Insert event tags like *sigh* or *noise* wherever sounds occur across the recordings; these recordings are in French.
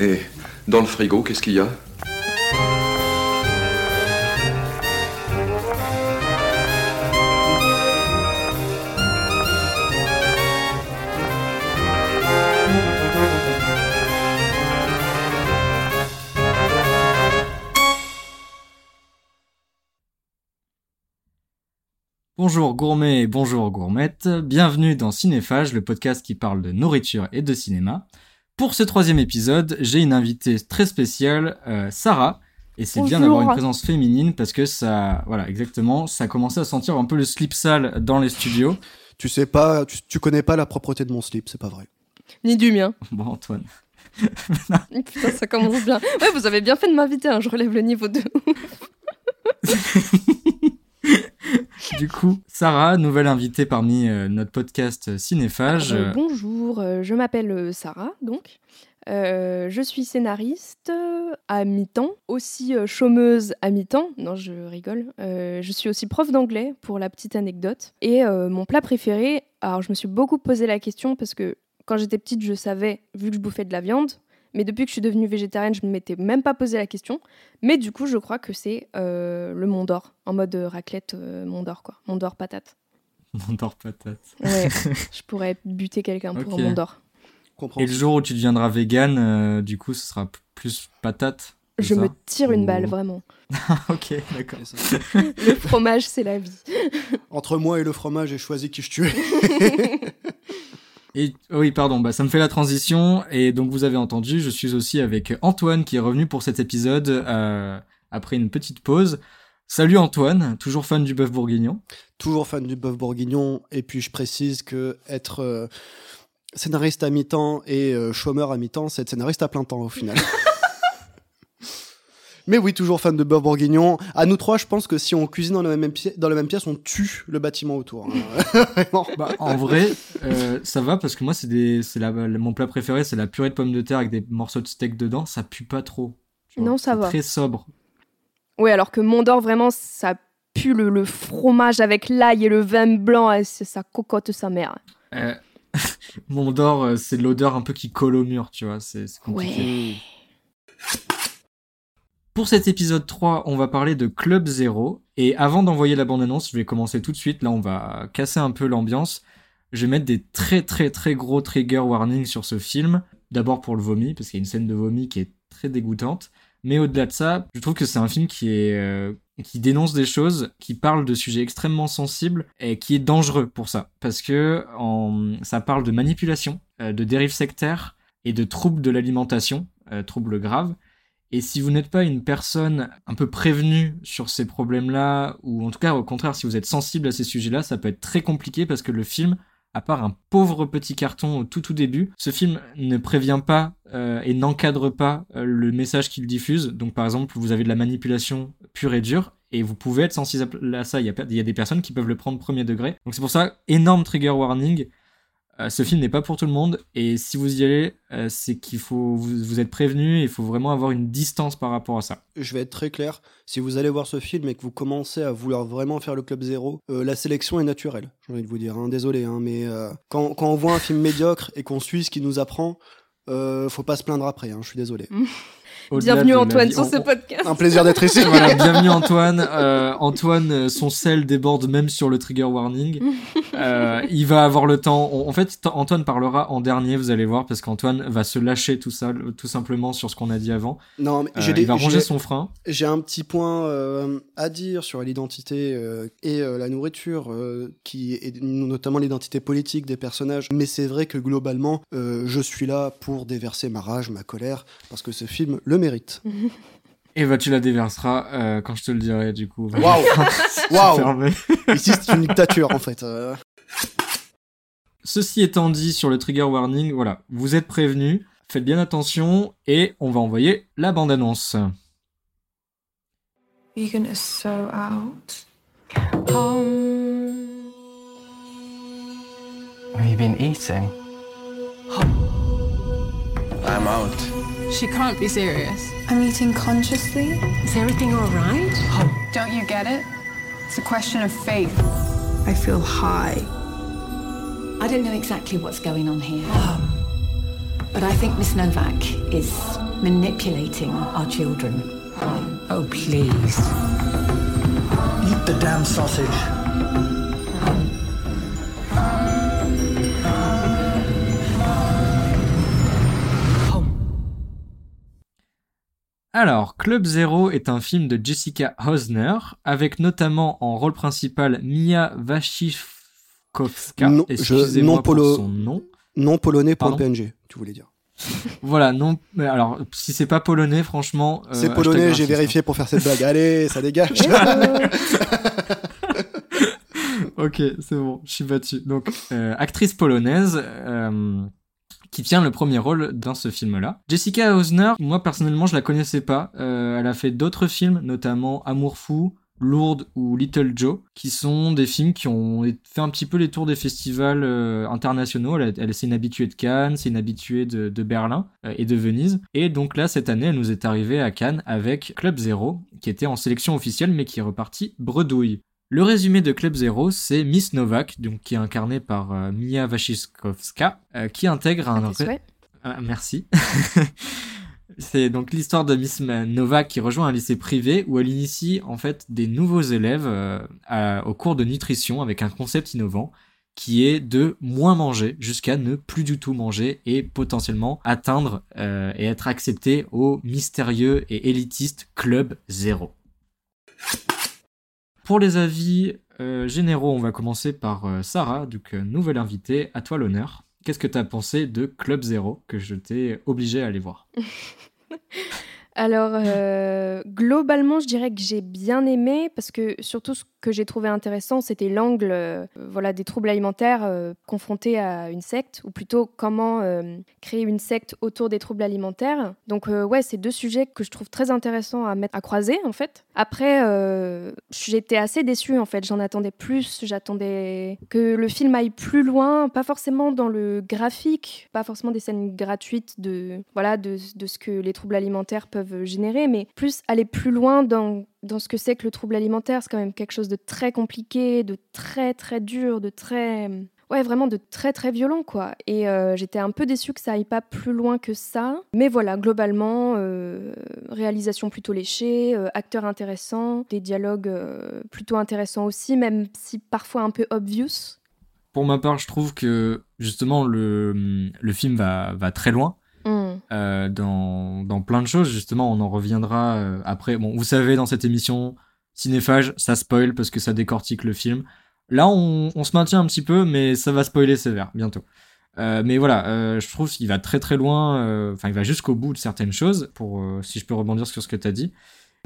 Et dans le frigo, qu'est-ce qu'il y a Bonjour gourmet et bonjour gourmette, bienvenue dans Cinéphage, le podcast qui parle de nourriture et de cinéma. Pour ce troisième épisode, j'ai une invitée très spéciale, euh, Sarah, et c'est bien d'avoir une présence féminine parce que ça, voilà, exactement, ça a commencé à sentir un peu le slip sale dans les studios. Tu sais pas, tu, connais pas la propreté de mon slip, c'est pas vrai. Ni du mien. Bon, Antoine. *laughs* Putain, ça commence bien. Ouais, vous avez bien fait de m'inviter, hein, je relève le niveau de *laughs* du coup, Sarah, nouvelle invitée parmi euh, notre podcast Cinéphage. Euh, bonjour, euh, je m'appelle Sarah, donc. je suis scénariste à mi-temps, aussi chômeuse à mi-temps. Non, je rigole. je suis aussi prof d'anglais pour la petite anecdote. Et mon plat préféré, alors je me suis beaucoup posé la question parce que quand j'étais petite, je savais, vu que je bouffais de la viande, mais depuis que je suis devenue végétarienne, je ne m'étais même pas posé la question. Mais du coup, je crois que c'est euh, le Mont d'Or, en mode euh, raclette euh, Mont d'Or, quoi. Mont d'Or patate. *laughs* Mont d'Or patate. Ouais, *laughs* je pourrais buter quelqu'un pour un Mont d'Or. Et le jour où tu deviendras vegan, du coup, ce sera plus patate je me tire une balle, vraiment. *laughs* ok, d'accord. le fromage, c'est la vie. Entre moi et le fromage, j'ai choisi qui je tuais. Et oui, pardon, bah, ça me fait la transition. Et donc, vous avez entendu, je suis aussi avec Antoine qui est revenu pour cet épisode euh, après une petite pause. Salut Antoine, toujours fan du bœuf bourguignon. Toujours fan du bœuf bourguignon. Et puis, je précise que être euh, scénariste à mi-temps et euh, chômeur à mi-temps, c'est être scénariste à plein temps au final. *laughs* Mais oui, toujours fan de beurre bourguignon. À nous trois, je pense que si on cuisine dans la même, pièce, dans la même pièce, on tue le bâtiment autour. Hein. *laughs* bah, en vrai, euh, ça va parce que moi, c'est des, c'est mon plat préféré, c'est la purée de pommes de terre avec des morceaux de steak dedans. Ça pue pas trop. Non, ça va. Très sobre. Oui, alors que Mondor, vraiment, ça pue le, fromage avec l'ail et le vin blanc. Et ça cocotte sa mère. Euh, *laughs* Mondor, euh, c'est l'odeur un peu qui colle au mur, tu vois. C'est compliqué. Pour cet épisode 3, on va parler de Club Zero. Et avant d'envoyer la bande-annonce, je vais commencer tout de suite. Là, on va casser un peu l'ambiance. Je vais mettre des très très très gros trigger warnings sur ce film. D'abord pour le vomi, parce qu'il y a une scène de vomi qui est très dégoûtante. Mais au-delà de ça, je trouve que c'est un film qui euh, dénonce des choses, qui parle de sujets extrêmement sensibles et qui est dangereux pour ça, parce que ça parle de manipulation, euh, de dérives sectaires et de troubles de l'alimentation, euh, troubles graves. Et si vous n'êtes pas une personne un peu prévenue sur ces problèmes-là, ou en tout cas au contraire si vous êtes sensible à ces sujets-là, ça peut être très compliqué parce que le film, à part un pauvre petit carton au tout tout début, ce film ne prévient pas euh, et n'encadre pas euh, le message qu'il diffuse. Donc par exemple, vous avez de la manipulation pure et dure, et vous pouvez être sensible à ça. Il y, a, il y a des personnes qui peuvent le prendre premier degré. Donc c'est pour ça, énorme trigger warning. Euh, ce film n'est pas pour tout le monde et si vous y allez, euh, c'est qu'il faut vous, êtes prévenu. Il faut vraiment avoir une distance par rapport à ça. Je vais être très clair. Si vous allez voir ce film et que vous commencez à vouloir vraiment faire le club zéro, euh, la sélection est naturelle. J'ai envie de vous dire. Hein. Désolé, hein, mais quand, quand, on voit un film médiocre et qu'on suit ce qu'il nous apprend, faut pas se plaindre après. Hein, je suis désolé. *laughs* Bienvenue Antoine sur ce podcast. Un plaisir d'être ici. *laughs* voilà, bienvenue Antoine. Euh, Antoine, euh, son sel déborde même sur le trigger warning. *laughs* Euh, il va avoir le temps. En fait, Antoine parlera en dernier, vous allez voir, parce qu'Antoine va se lâcher tout ça, tout simplement sur ce qu'on a dit avant. Non, mais il va ranger son frein. J'ai un petit point à dire sur l'identité et la nourriture, qui est notamment l'identité politique des personnages. Mais c'est vrai que globalement, je suis là pour déverser ma rage, ma colère, parce que ce film le mérite. *laughs* Et bah tu la déverseras euh, quand je te le dirai du coup. Waouh *laughs* Waouh Ici c'est une dictature en fait. Euh. Ceci étant dit sur le trigger warning, voilà, vous êtes prévenus, faites bien attention et on va envoyer la bande-annonce. Vegan is so out. Um... Have you been eating? *gasps* I'm out. She can't be serious. I'm eating consciously. Is everything all right? Oh. *gasps* Don't you get it? It's a question of faith. I feel high. I don't know exactly what's going on here. But I think Miss Novak is manipulating our children. Oh, please. Eat the damn sausage. Alors, Club Zero est un film de Jessica Hosner, avec notamment en rôle principal Mia Non, je- non polo- son nom. Non polonais pour Pardon PNG, tu voulais dire. *laughs* Voilà, non. mais Alors, si c'est pas polonais, franchement. euh, C'est polonais, j'ai raciste, vérifié pour faire cette blague. Allez, ça dégage. hein. *laughs* *laughs* Ok, c'est bon, je suis battu. Donc, euh, actrice polonaise. euh, qui tient le premier rôle dans ce film-là. Jessica Hausner, moi personnellement, je la connaissais pas. Euh, elle a fait d'autres films, notamment Amour fou, Lourdes ou Little Joe, qui sont des films qui ont fait un petit peu les tours des festivals euh, internationaux. Elle, elle c'est une habituée de Cannes, c'est une habituée de, de Berlin euh, et de Venise. Et donc là, cette année, elle nous est arrivée à Cannes avec Club Zero, qui était en sélection officielle, mais qui est reparti bredouille. Le résumé de Club Zero, c'est Miss Novak, donc qui est incarnée par euh, Mia Wasikowska, qui intègre un... Ah, merci. *laughs* C'est donc l'histoire de Miss Novak qui rejoint un lycée privé où elle initie en fait des nouveaux élèves euh, au cours de nutrition avec un concept innovant qui est de moins manger jusqu'à ne plus du tout manger et potentiellement atteindre euh, et être accepté au mystérieux et élitiste Club Zéro. Pour les avis euh, généraux, on va commencer par Sarah, donc nouvelle invitée, à toi l'honneur. Qu'est-ce que tu as pensé de Club Zero que je t'ai obligé à aller voir? *laughs* Alors, euh, globalement, je dirais que j'ai bien aimé parce que surtout ce que j'ai trouvé intéressant, c'était l'angle euh, voilà, des troubles alimentaires euh, confrontés à une secte, ou plutôt comment euh, créer une secte autour des troubles alimentaires. Donc, ouais, c'est deux sujets que je trouve très intéressants à mettre à croiser, en fait. Après, j'étais assez déçue, en fait. J'en attendais plus. J'attendais que le film aille plus loin, pas forcément dans le graphique, pas forcément des scènes gratuites de, voilà, de, de ce que les troubles alimentaires peuvent générer, mais plus aller plus loin dans, dans ce que c'est que le trouble alimentaire. C'est quand même quelque chose de très compliqué, de très très dur, de très... Ouais, vraiment de très très violent, quoi. Et euh, j'étais un peu déçue que ça aille pas plus loin que ça. Mais voilà, globalement, euh, réalisation plutôt léchée, euh, acteurs intéressants, des dialogues euh, plutôt intéressants aussi, même si parfois un peu obvious. Pour ma part, je trouve que justement le, le film va, va très loin. Euh, dans, plein de choses. Justement, on en reviendra euh, après. Bon, vous savez, dans cette émission, Cinéphage, ça spoil parce que ça décortique le film. Là, on, se maintient un petit peu, mais ça va spoiler sévère bientôt. Euh, mais voilà, je trouve qu'il va très très loin. Enfin, il va jusqu'au bout de certaines choses. Pour si je peux rebondir sur ce que tu as dit.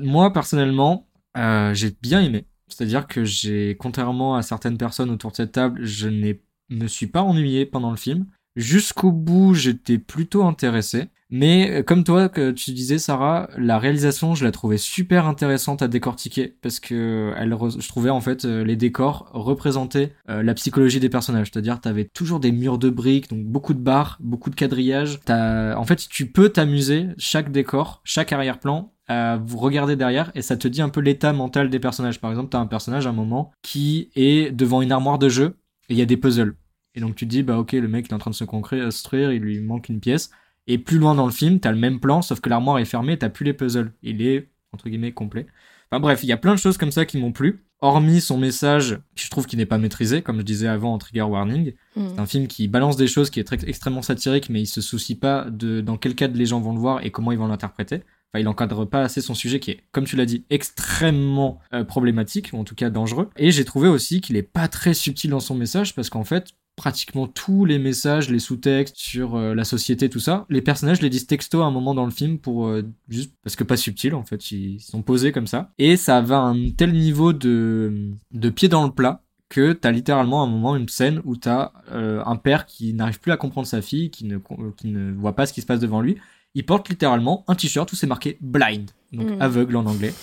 Moi, personnellement, j'ai bien aimé. C'est-à-dire que j'ai, contrairement à certaines personnes autour de cette table, je ne me suis pas ennuyé pendant le film. Jusqu'au bout, j'étais plutôt intéressé. Mais euh, comme toi, que tu disais, Sarah, la réalisation, je la trouvais super intéressante à décortiquer parce que elle, re- je trouvais en fait euh, les décors représentaient euh, la psychologie des personnages. C'est-à-dire, t'avais toujours des murs de briques, donc beaucoup de barres, beaucoup de quadrillages. En fait, tu peux t'amuser chaque décor, chaque arrière-plan à vous regarder derrière et ça te dit un peu l'état mental des personnages. Par exemple, t'as un personnage à un moment qui est devant une armoire de jeu et il y a des puzzles. Et donc tu te dis, bah ok, le mec il est en train de se construire, il lui manque une pièce. Et plus loin dans le film, t'as le même plan, sauf que l'armoire est fermée, t'as plus les puzzles. Il est, entre guillemets, complet. Enfin bref, il y a plein de choses comme ça qui m'ont plu. Hormis son message, je trouve qu'il n'est pas maîtrisé, comme je disais avant en trigger warning. Hmm. C'est un film qui balance des choses, qui est très, extrêmement satirique, mais il se soucie pas de dans quel cadre les gens vont le voir et comment ils vont l'interpréter. Enfin, il encadre pas assez son sujet qui est, comme tu l'as dit, extrêmement euh, problématique, ou en tout cas dangereux. Et j'ai trouvé aussi qu'il est pas très subtil dans son message, parce qu'en fait, pratiquement tous les messages, les sous-textes sur euh, la société, tout ça, les personnages les disent texto à un moment dans le film pour euh, juste parce que pas subtil en fait, ils sont posés comme ça. Et ça va à un tel niveau de, de pied dans le plat que t'as littéralement à un moment une scène où t'as euh, un père qui n'arrive plus à comprendre sa fille, qui ne, qui ne voit pas ce qui se passe devant lui. Il porte littéralement un t-shirt où c'est marqué blind, donc Mm. aveugle en anglais.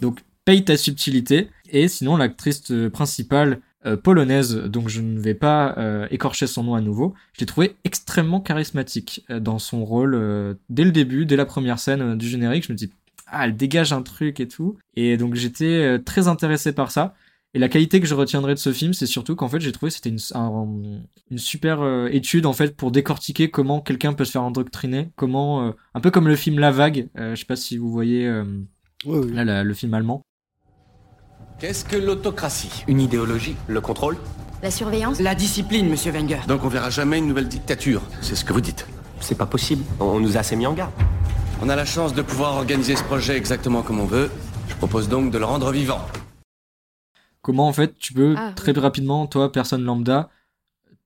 Donc paye ta subtilité. Et sinon, l'actrice principale polonaise, donc je ne vais pas euh, écorcher son nom à nouveau, je l'ai trouvée extrêmement charismatique euh, dans son rôle euh, dès le début, dès la première scène euh, du générique. Je me dis, ah, elle dégage un truc et tout. Et donc j'étais euh, très intéressé par ça. Et la qualité que je retiendrai de ce film, c'est surtout qu'en fait, j'ai trouvé que c'était une, un- une super euh, étude en fait pour décortiquer comment quelqu'un peut se faire endoctriner, comment euh, un peu comme le film La Vague. euh, je sais pas si vous voyez euh, là la- le film allemand. Qu'est-ce que l'autocratie? Une idéologie Le contrôle? La surveillance? La discipline, monsieur Wenger. Donc on verra jamais une nouvelle dictature, c'est ce que vous dites. C'est pas possible, on nous a assez mis en garde. On a la chance de pouvoir organiser ce projet exactement comme on veut. Je propose donc de le rendre vivant. Comment en fait tu peux Ah, très rapidement, toi, personne lambda,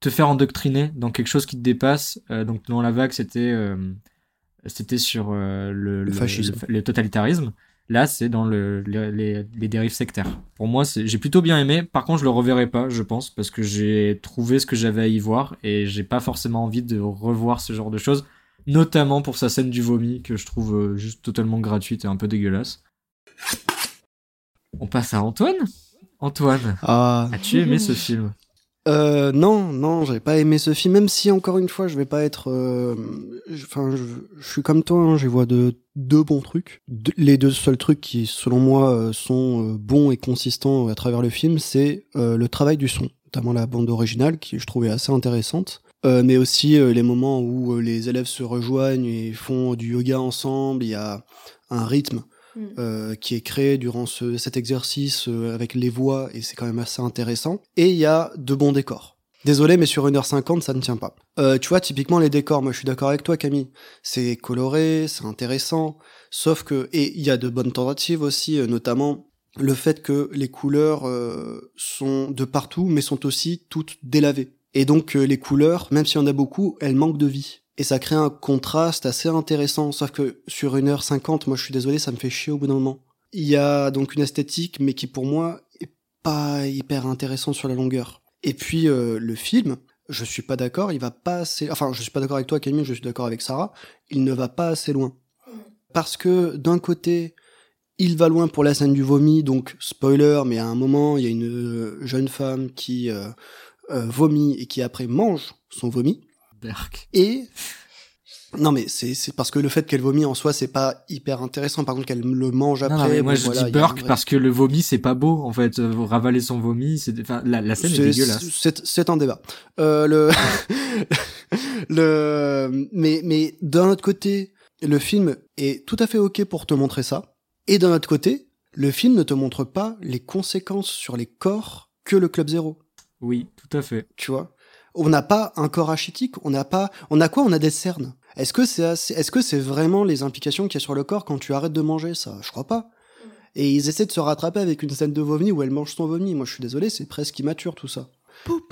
te faire endoctriner dans quelque chose qui te dépasse? Euh, donc dans La Vague, c'était euh, c'était sur euh, le, Le fascisme. le- le totalitarisme. Là, c'est dans le, les, les- les dérives sectaires. Pour moi, j'ai plutôt bien aimé. Par contre, je le reverrai pas, je pense, parce que j'ai trouvé ce que j'avais à y voir et j'ai pas forcément envie de revoir ce genre de choses, notamment pour sa scène du vomi que je trouve euh, juste totalement gratuite et un peu dégueulasse. On passe à Antoine. Antoine, Ah. as-tu aimé ce film? Euh, non, non, j'ai pas aimé ce film, même si encore une fois, je vais pas être. euh, je- Enfin, je, je suis comme toi, hein, j'y vois de deux bons trucs. Les deux seuls trucs qui, selon moi, euh, sont euh, bons et consistants à travers le film, c'est euh, le travail du son, notamment la bande originale, qui je trouvais assez intéressante. Euh, mais aussi euh, les moments où euh, les élèves se rejoignent et font du yoga ensemble. Il y a un rythme Mm. euh, qui est créé durant ce- cet exercice euh, avec les voix et c'est quand même assez intéressant. Et il y a de bons décors. Désolé, mais sur 1h50, ça ne tient pas. Euh, tu vois, typiquement les décors, moi je suis d'accord avec toi Camille. C'est coloré, c'est intéressant, sauf que... Et il y a de bonnes tentatives aussi, euh, notamment le fait que les couleurs euh, sont de partout, mais sont aussi toutes délavées. Et donc euh, les couleurs, même s'il y en a beaucoup, elles manquent de vie. Et ça crée un contraste assez intéressant, sauf que sur 1h50, moi je suis désolé, ça me fait chier au bout d'un moment. Il y a donc une esthétique, mais qui pour moi est pas hyper intéressant sur la longueur. Et puis euh, le film, je suis pas d'accord, il va pas assez... Enfin, je suis pas d'accord avec toi Camille, je suis d'accord avec Sarah, il ne va pas assez loin. Parce que d'un côté, il va loin pour la scène du vomi, donc spoiler, mais à un moment, il y a une euh, jeune femme qui euh, euh, vomit et qui après mange son vomi. Berk. Et non mais c'est c'est parce que le fait qu'elle vomit en soi c'est pas hyper intéressant. Par contre qu'elle le mange après. Non, non, mais moi bon, je voilà, dis vrai- parce que le vomi c'est pas beau en fait. Euh, Ravaler son vomi, c'est enfin, la, la scène est, C'est- dégueulasse. C'est c'est un débat. Euh, le *laughs* le mais mais d'un autre côté le film est tout à fait ok pour te montrer ça. Et d'un autre côté le film ne te montre pas les conséquences sur les corps que le Club Zéro. Oui, tout à fait. tu vois? On n'a pas un corps rachitique, on n'a pas, on a quoi? On a des cernes. Est-ce que c'est assez- est-ce que c'est vraiment les implications qu'il y a sur le corps quand tu arrêtes de manger? Ça Je crois pas. Et ils essaient de se rattraper avec une scène de vomi où elle mange son vomi. Moi, je suis désolé, c'est presque immature tout ça.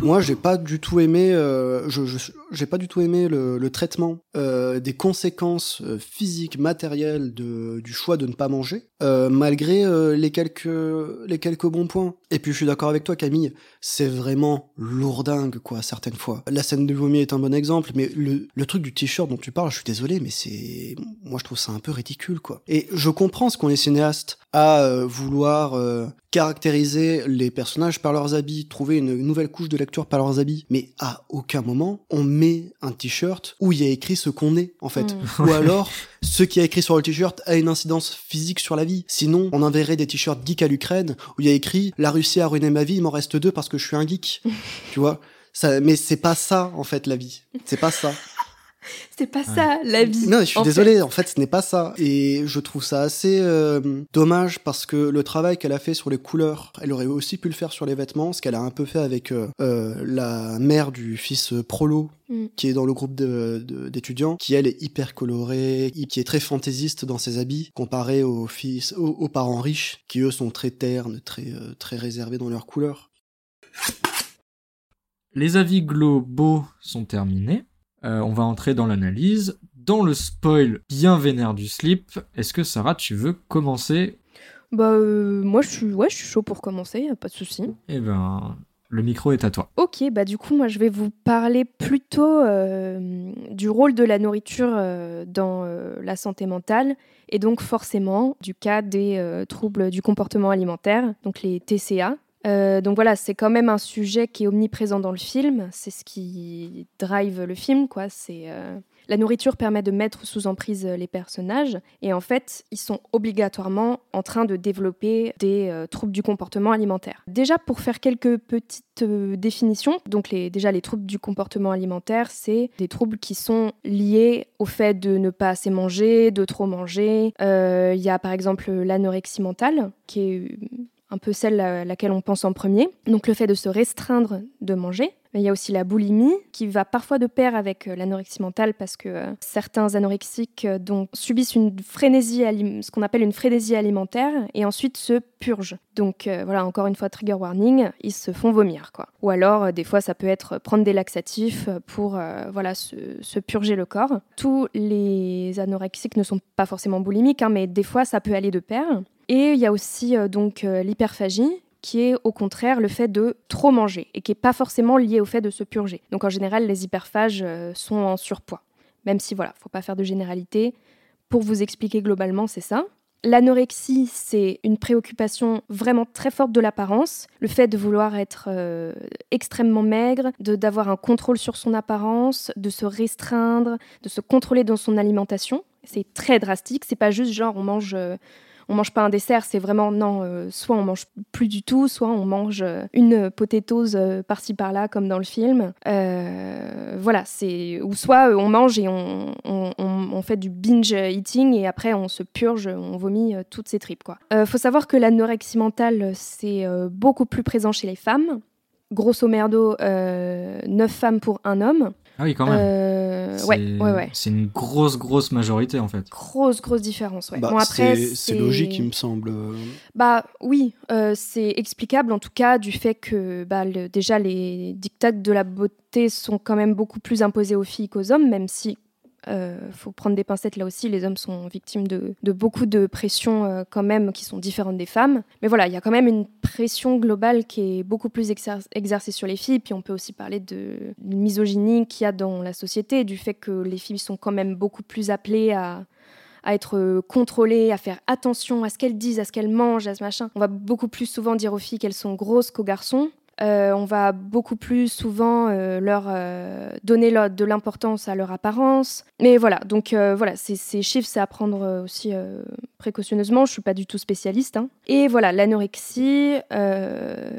Moi, j'ai pas du tout aimé, euh, je, je- j'ai pas du tout aimé le, le traitement euh, des conséquences euh, physiques, matérielles de, du choix de ne pas manger, euh, malgré euh, les quelques les quelques bons points. Et puis, je suis d'accord avec toi, Camille, c'est vraiment lourdingue, quoi, certaines fois. La scène de vomi est un bon exemple, mais le, le truc du t-shirt dont tu parles, je suis désolé, mais c'est, moi, je trouve ça un peu ridicule, quoi. Et je comprends ce qu'on est cinéaste à euh, vouloir euh, caractériser les personnages par leurs habits, trouver une nouvelle couche de lecture par leurs habits, mais à aucun moment on met un t-shirt où il y a écrit ce qu'on est en fait, ou alors ce qui a écrit sur le t-shirt a une incidence physique sur la vie. Sinon, on enverrait des t-shirts geek à l'Ukraine où il y a écrit la Russie a ruiné ma vie, il m'en reste deux parce que je suis un geek. tu vois? Ça, mais c'est pas ça en fait la vie. C'est pas ça. *laughs* C'est pas ça, la vie. Non, je suis en désolé, en fait, ce n'est pas ça. Et je trouve ça assez euh, dommage parce que le travail qu'elle a fait sur les couleurs, elle aurait aussi pu le faire sur les vêtements, ce qu'elle a un peu fait avec euh, euh, la mère du fils Prolo, Mm. qui est dans le groupe d'étudiants, qui elle est hyper colorée, qui est très fantaisiste dans ses habits, comparé aux fils, aux, aux parents riches, qui eux sont très ternes, très, euh, très réservés dans leurs couleurs. Les avis globaux sont terminés. Euh, on va entrer dans l'analyse. Dans le spoil bien vénère du slip, est-ce que Sarah, tu veux commencer? Bah, euh, moi, je suis, ouais, je suis chaud pour commencer, y a pas de souci. Eh ben, le micro est à toi. Ok, bah du coup, moi, je vais vous parler plutôt euh, du rôle de la nourriture euh, dans euh, la santé mentale et donc forcément du cas des troubles du comportement alimentaire, donc les TCA. Euh, donc voilà, c'est quand même un sujet qui est omniprésent dans le film. C'est ce qui drive le film, quoi. C'est euh, La nourriture permet de mettre sous emprise les personnages et en fait, ils sont obligatoirement en train de développer des euh, troubles du comportement alimentaire. Déjà, pour faire quelques petites euh, définitions, donc les, déjà les troubles du comportement alimentaire, c'est des troubles qui sont liés au fait de ne pas assez manger, de trop manger. Euh, il y a par exemple l'anorexie mentale, qui est un peu celle à laquelle on pense en premier. Donc le fait de se restreindre de manger. Il y a aussi la boulimie qui va parfois de pair avec euh, l'anorexie mentale parce que euh, certains anorexiques euh, donc, subissent une frénésie, ce qu'on appelle une frénésie alimentaire et ensuite se purgent. Donc voilà, encore une fois, trigger warning, ils se font vomir. quoi. Ou alors, des fois, ça peut être prendre des laxatifs pour voilà, se, purger le corps. Tous les anorexiques ne sont pas forcément boulimiques, hein, mais des fois, ça peut aller de pair. Et il y a aussi donc l'hyperphagie qui est au contraire le fait de trop manger et qui n'est pas forcément lié au fait de se purger. Donc en général, les hyperphages euh, sont en surpoids. Même si voilà, faut pas faire de généralité. Pour vous expliquer globalement, c'est ça. L'anorexie, c'est une préoccupation vraiment très forte de l'apparence, le fait de vouloir être euh, extrêmement maigre, de d'avoir un contrôle sur son apparence, de se restreindre, de se contrôler dans son alimentation. C'est très drastique, c'est pas juste genre on mange euh, on mange pas un dessert, c'est vraiment non, euh, soit on mange plus du tout, soit on mange euh, une potétose euh, par-ci par-là comme dans le film. voilà, c'est ou soit on mange et on, fait du binge eating et après on se purge, on vomit toutes ses tripes quoi. faut savoir que l'anorexie mentale c'est beaucoup plus présent chez les femmes. Grosso merdo, 9 femmes pour un homme. Ah oui, quand même. Euh, ouais, ouais, ouais. C'est une grosse, grosse majorité en fait. Grosse, grosse différence, ouais. Bah, bon, après, c'est logique, il me semble. Bah oui, euh, c'est explicable en tout cas du fait que bah, déjà les dictats de la beauté sont quand même beaucoup plus imposés aux filles qu'aux hommes, même si euh, faut prendre des pincettes là aussi. Les hommes sont victimes de, beaucoup de pressions euh, quand même qui sont différentes des femmes. Mais voilà, il y a quand même une pression globale qui est beaucoup plus exercée sur les filles. Puis on peut aussi parler de, misogynie qu'il y a dans la société, du fait que les filles sont quand même beaucoup plus appelées à, à être contrôlées, à faire attention à ce qu'elles disent, à ce qu'elles mangent, à ce machin. On va beaucoup plus souvent dire aux filles qu'elles sont grosses qu'aux garçons. Euh, on va beaucoup plus souvent euh, leur euh, donner de l'importance à leur apparence. Mais voilà, donc voilà, ces, chiffres, c'est à prendre aussi précautionneusement. Je suis pas du tout spécialiste. Hein. Et voilà, l'anorexie,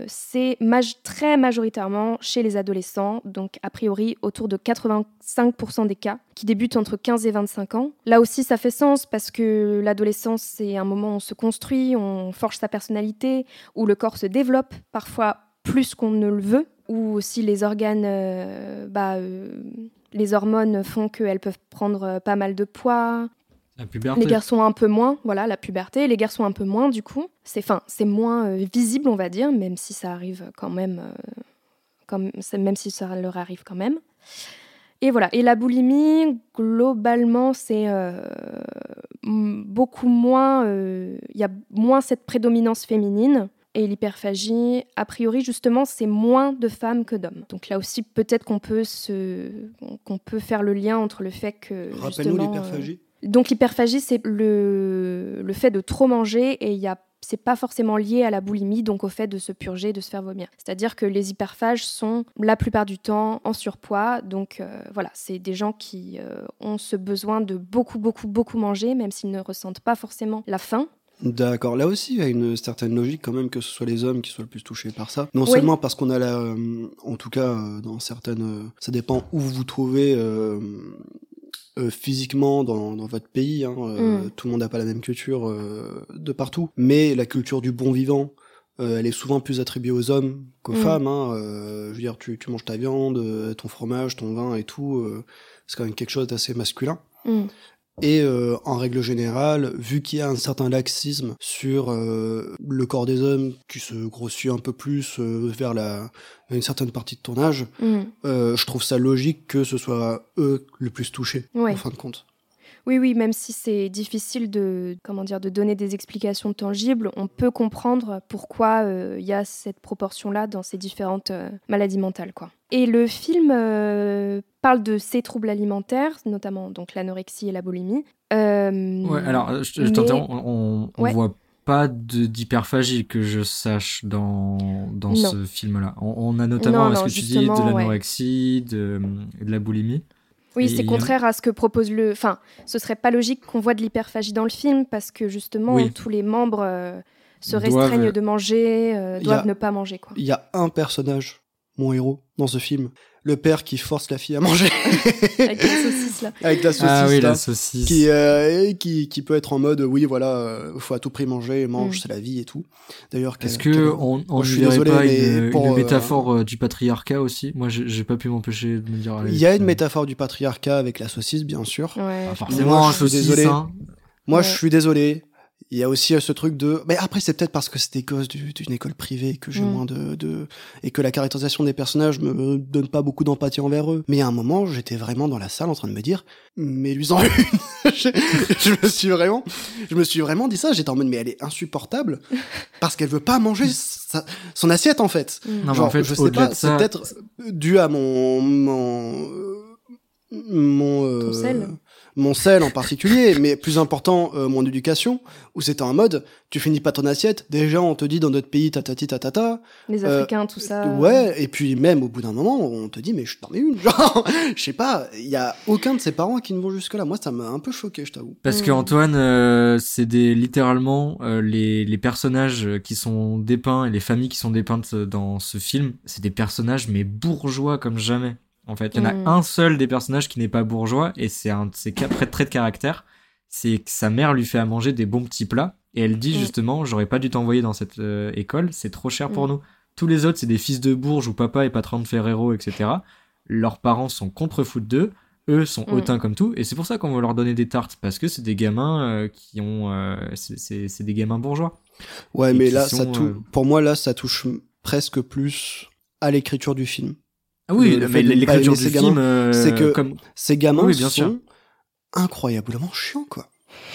c'est très majoritairement chez les adolescents, donc a priori autour de 85% des cas qui débutent entre 15 et 25 ans. Là aussi, ça fait sens parce que l'adolescence, c'est un moment où on se construit, on forge sa personnalité, où le corps se développe, parfois plus qu'on ne le veut, ou si les organes, euh, bah, euh, les hormones font qu'elles peuvent prendre euh, pas mal de poids. La puberté. Les garçons un peu moins, voilà, la puberté. Les garçons un peu moins, du coup. C'est, fin, c'est moins visible, on va dire, même si ça arrive quand même, comme, même si ça leur arrive quand même. Et voilà. Et la boulimie, globalement, c'est beaucoup moins. Il y a moins cette prédominance féminine et l'hyperphagie, a priori, justement, c'est moins de femmes que d'hommes. Donc là aussi, peut-être qu'on peut, se... qu'on peut faire le lien entre le fait que. Rappelle-nous l'hyperphagie. Euh, donc l'hyperphagie, c'est le... le fait de trop manger et il y a c'est pas forcément lié à la boulimie, donc au fait de se purger, de se faire vomir. C'est-à-dire que les hyperphages sont la plupart du temps en surpoids, donc euh, voilà, c'est des gens qui euh, ont ce besoin de beaucoup, beaucoup, beaucoup manger, même s'ils ne ressentent pas forcément la faim. D'accord. Là aussi, il y a une certaine logique quand même que ce soit les hommes qui soient le plus touchés par ça. Non seulement parce qu'on a la, euh, en tout cas, euh, dans certaines, euh, ça dépend où vous vous trouvez physiquement dans, dans, votre pays. Hein, mm. Tout le monde n'a pas la même culture de partout, mais la culture du bon vivant. elle est souvent plus attribuée aux hommes qu'aux mm. femmes. Hein. je veux dire, tu, tu, manges ta viande, ton fromage, ton vin et tout. c'est quand même quelque chose d'assez masculin. Mm. Et euh, en règle générale, vu qu'il y a un certain laxisme sur euh, le corps des hommes qui se grossit un peu plus euh, vers la, une certaine partie de ton âge, mm. je trouve ça logique que ce soit eux le plus touchés, en fin de compte. Oui, oui, même si c'est difficile de, comment dire, de donner des explications tangibles, on peut comprendre pourquoi il y a cette proportion-là dans ces différentes maladies mentales. Quoi. Et le film euh, parle de ces troubles alimentaires, notamment donc l'anorexie et la boulimie. Euh, ouais, alors je, t'interromps, on, on voit pas d'hyperphagie que je sache dans, dans ce film-là. On, a notamment, est-ce que tu dis, de l'anorexie, de, de, la boulimie Oui, c'est a- contraire à ce que propose le. Enfin, ce serait pas logique qu'on voit de l'hyperphagie dans le film parce que justement, Oui. tous les membres euh, se Doivent- restreignent de manger, euh, doivent a- ne pas manger, quoi. Il y a un personnage, mon héros, dans ce film. Le père qui force la fille à manger Avec la saucisse, là. avec la saucisse. Ah oui, là. la saucisse. qui, euh, qui, qui peut être en mode oui voilà euh, faut à tout prix manger mange Mm. c'est la vie et tout d'ailleurs Est-ce que quel- on, on Moi, je ne suis désolé, pas une, pour, une euh, métaphore euh, du patriarcat aussi? Moi, j'ai pas pu m'empêcher de me dire. il y a une euh, métaphore du patriarcat avec la saucisse bien sûr Ouais, pas je- forcément Moi, je suis saucisse, désolé. hein. moi Ouais. je suis désolé il y a aussi euh, ce truc de mais après c'est peut-être parce que c'était cause du- d'une école privée que j'ai Mm. moins de, de et que la caractérisation des personnages me donne pas beaucoup d'empathie envers eux mais à un moment j'étais vraiment dans la salle en train de me dire mais lui en une *laughs* je, je me suis vraiment je me suis vraiment dit ça j'étais en mode mais elle est insupportable *laughs* parce qu'elle veut pas manger sa- son assiette en fait Mm. Non, mais Genre, en fait, je sais pas, c'est ça, peut-être dû à mon mon mon euh, Ton sel. Mon sel en particulier, mais plus important euh, mon éducation où c'était en mode tu finis pas ton assiette, déjà on te dit dans notre pays tatati tatata, Les Euh, Africains, tout ça. ouais, et puis même au bout d'un moment on te dit mais je t'en mets une, *laughs* genre je sais pas, il y a aucun de ses parents qui ne vont jusque là, moi ça m'a un peu choqué, je t'avoue. Parce Mm. que Antoine, euh, c'est des littéralement euh, les, les personnages qui sont dépeints et les familles qui sont dépeintes dans ce film, c'est des personnages mais bourgeois comme jamais. En fait, il y en Mm. a un seul des personnages qui n'est pas bourgeois et c'est un de ses traits traits de caractère, c'est que sa mère lui fait à manger des bons petits plats et elle dit Mm. justement j'aurais pas dû t'envoyer dans cette euh, école, c'est trop cher pour Mm. nous. Tous les autres c'est des fils de bourges où papa est patron de Ferrero, etc. Leurs parents sont contre-foot d'eux eux sont Mm. hautains comme tout, et c'est pour ça qu'on veut leur donner des tartes, parce que c'est des gamins euh, qui ont... euh, c'est- des gamins bourgeois. Ouais, Et mais là sont, euh, pour moi là ça touche presque plus à l'écriture du film. Ah oui, Le- mais l'écriture du ces film, gamins, euh, c'est que- comme... Ces gamins Oui, bien sont sûr. incroyablement chiants, quoi.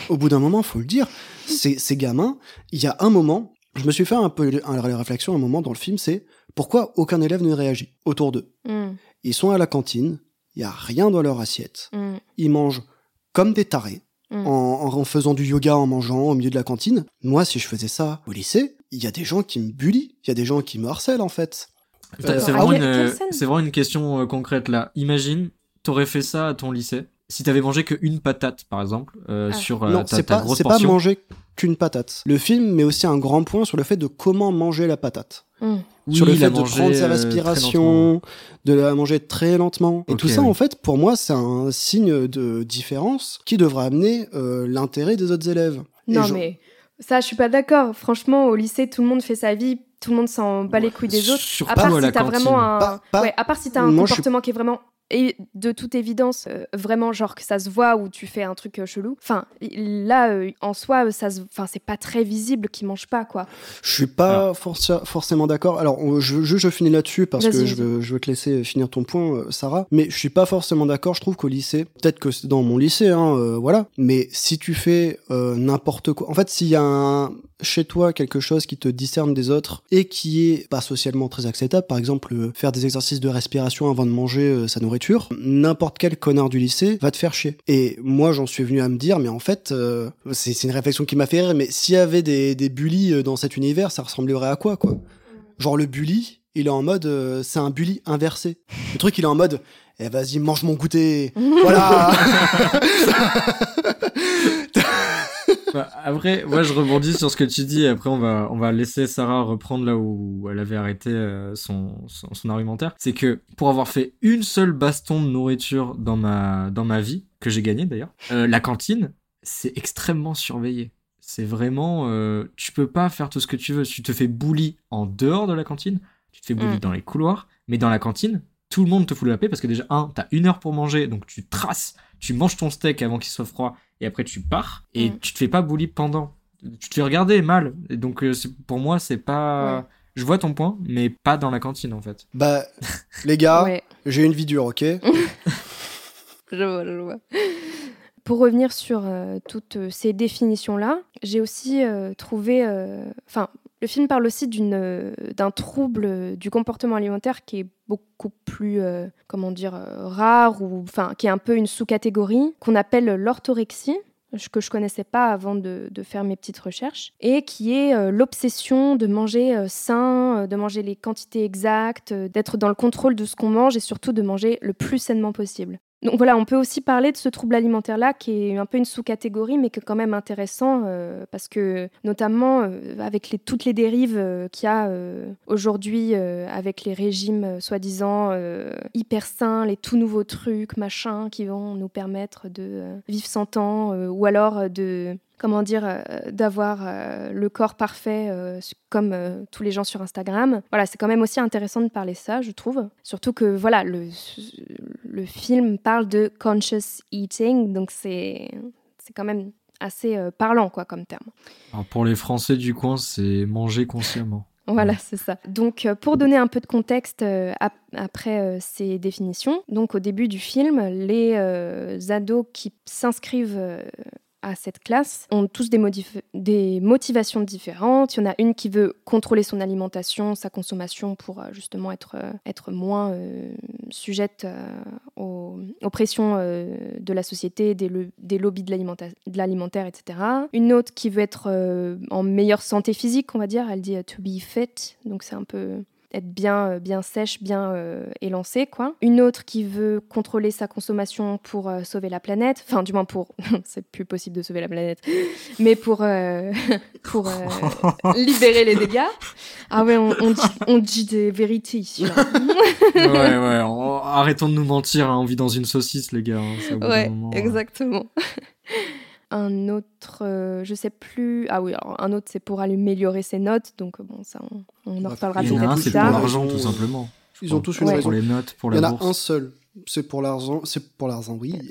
Au bout d'un moment, faut le dire, ces, ces gamins, il y a un moment, je me suis fait un peu la réflexion, un moment dans le film, c'est pourquoi aucun élève ne réagit autour d'eux. Mm, Ils sont à la cantine, il y a rien dans leur assiette, mm, ils mangent comme des tarés, Mm. en, en faisant du yoga, en mangeant au milieu de la cantine. Moi, si je faisais ça au lycée, il y a des gens qui me bullient, il y a des gens qui me harcèlent, en fait. Euh, c'est ah vraiment, ouais, une, vraiment une question euh, concrète là. Imagine, t'aurais fait ça à ton lycée, si t'avais mangé qu'une patate, par exemple, euh, Ah. sur euh, non, ta, c'est ta pas, grosse c'est pas portion. manger qu'une patate. Le film met aussi un grand point sur le fait de comment manger la patate. mm. Oui, sur le fait de prendre sa euh, respiration, de la manger très lentement. Et tout ça, oui. en fait, pour moi, c'est un signe de différence qui devra amener euh, l'intérêt des autres élèves. Non, je- mais ça, je suis pas d'accord. Franchement, au lycée, tout le monde fait sa vie, tout le monde s'en bat les couilles des autres. À part si t'as cantine. vraiment un, Pas- pas- ouais, à part si t'as un je comportement qui est vraiment et de toute évidence euh, vraiment genre que ça se voit ou tu fais un truc euh, chelou. Enfin, là euh, en soi, ça se, enfin c'est pas très visible qu'il mange pas quoi. Je suis pas forcément d'accord. Alors, on- je, je, je finis là-dessus parce Vas-y, que je veux, je veux te laisser finir ton point, euh, Sarah. Mais je suis pas forcément d'accord. Je trouve qu'au lycée, peut-être que c'est dans mon lycée, hein, euh, voilà. Mais si tu fais euh, n'importe quoi, en fait, s'il y a un, chez toi quelque chose qui te discerne des autres et qui est pas socialement très acceptable, par exemple euh, faire des exercices de respiration avant de manger euh, sa nourriture, n'importe quel connard du lycée va te faire chier. Et moi, j'en suis venu à me dire, mais en fait, euh, c'est une réflexion qui m'a fait rire, mais s'il y avait des, des bullies euh, dans cet univers, ça ressemblerait à quoi, quoi? Genre le bully, il est en mode, euh, c'est un bully inversé. Le truc, il est en mode, eh vas-y, mange mon goûter. *laughs* voilà. *laughs* Bah, après, moi je rebondis sur ce que tu dis et après on va, on va laisser Sarah reprendre là où elle avait arrêté euh, son, son, son argumentaire. C'est que pour avoir fait une seule baston de nourriture dans ma, dans ma vie, que j'ai gagné d'ailleurs, euh, la cantine, c'est extrêmement surveillé. C'est vraiment, euh, tu peux pas faire tout ce que tu veux. Tu te fais bully en dehors de la cantine, tu te fais bully Mm. dans les couloirs, mais dans la cantine, tout le monde te fout la paix parce que déjà, un, t'as une heure pour manger, donc tu traces, tu manges ton steak avant qu'il soit froid, et après tu pars, et Mm. tu te fais pas bully pendant. Tu te fais regarder mal. Et donc, euh, pour moi, c'est pas. Ouais. Je vois ton point, mais pas dans la cantine en fait. bah, les gars, *laughs* Ouais, j'ai une vie dure, ok? *laughs* Je vois, je vois. Pour revenir sur euh, toutes euh, ces définitions-là, j'ai aussi euh, trouvé. euh, Enfin, le film parle aussi euh, d'un trouble euh, du comportement alimentaire qui est beaucoup plus, euh, comment dire, rare ou enfin qui est un peu une sous-catégorie qu'on appelle l'orthorexie que je connaissais pas avant de, faire mes petites recherches, et qui est l'obsession de manger sain, de manger les quantités exactes, d'être dans le contrôle de ce qu'on mange et surtout de manger le plus sainement possible. Donc voilà, on peut aussi parler de ce trouble alimentaire-là, qui est un peu une sous-catégorie, mais qui est quand même intéressant, euh, parce que notamment euh, avec toutes les dérives euh, qu'il y a aujourd'hui avec les régimes soi-disant hyper sains, les tout nouveaux trucs, machins, qui vont nous permettre de vivre sans temps, ou alors de comment dire, euh, d'avoir euh, le corps parfait euh, comme tous les gens sur Instagram. Voilà, c'est quand même aussi intéressant de parler ça, je trouve. Surtout que voilà, le, le film parle de conscious eating, donc c'est c'est quand même assez parlant quoi comme terme. Alors pour les Français du coin, c'est manger consciemment. Voilà, c'est ça. Donc, pour donner un peu de contexte après ces définitions, donc au début du film, les ados qui s'inscrivent à cette classe ont tous des, motivations différentes. Il y en a une qui veut contrôler son alimentation, sa consommation pour euh, justement être, euh, être moins euh, sujette aux, pressions de la société, des, des lobbies de l'alimentaire, etc. Une autre qui veut être en meilleure santé physique, on va dire. Elle dit to be fit, donc c'est un peu être bien, euh, bien sèche, bien euh, élancée, quoi. Une autre qui veut contrôler sa consommation pour euh, sauver la planète, enfin du moins pour, *laughs* c'est plus possible de sauver la planète, mais pour, *laughs* pour *laughs* libérer les dégâts. Ah ouais, on, dit, on dit, des vérités ici. ouais, ouais, arrêtons de nous mentir, hein, on vit dans une saucisse, les gars. Hein, ouais, hein. exactement un autre, euh, je sais plus. Ah oui, alors un autre c'est pour améliorer ses notes, donc bon ça on, on en reparlera peut-être plus tard. C'est pour l'argent tout simplement. Ils ont tous une raison. Pour les notes, pour la Il y en a un seul c'est pour l'argent, c'est pour l'argent, oui. *laughs*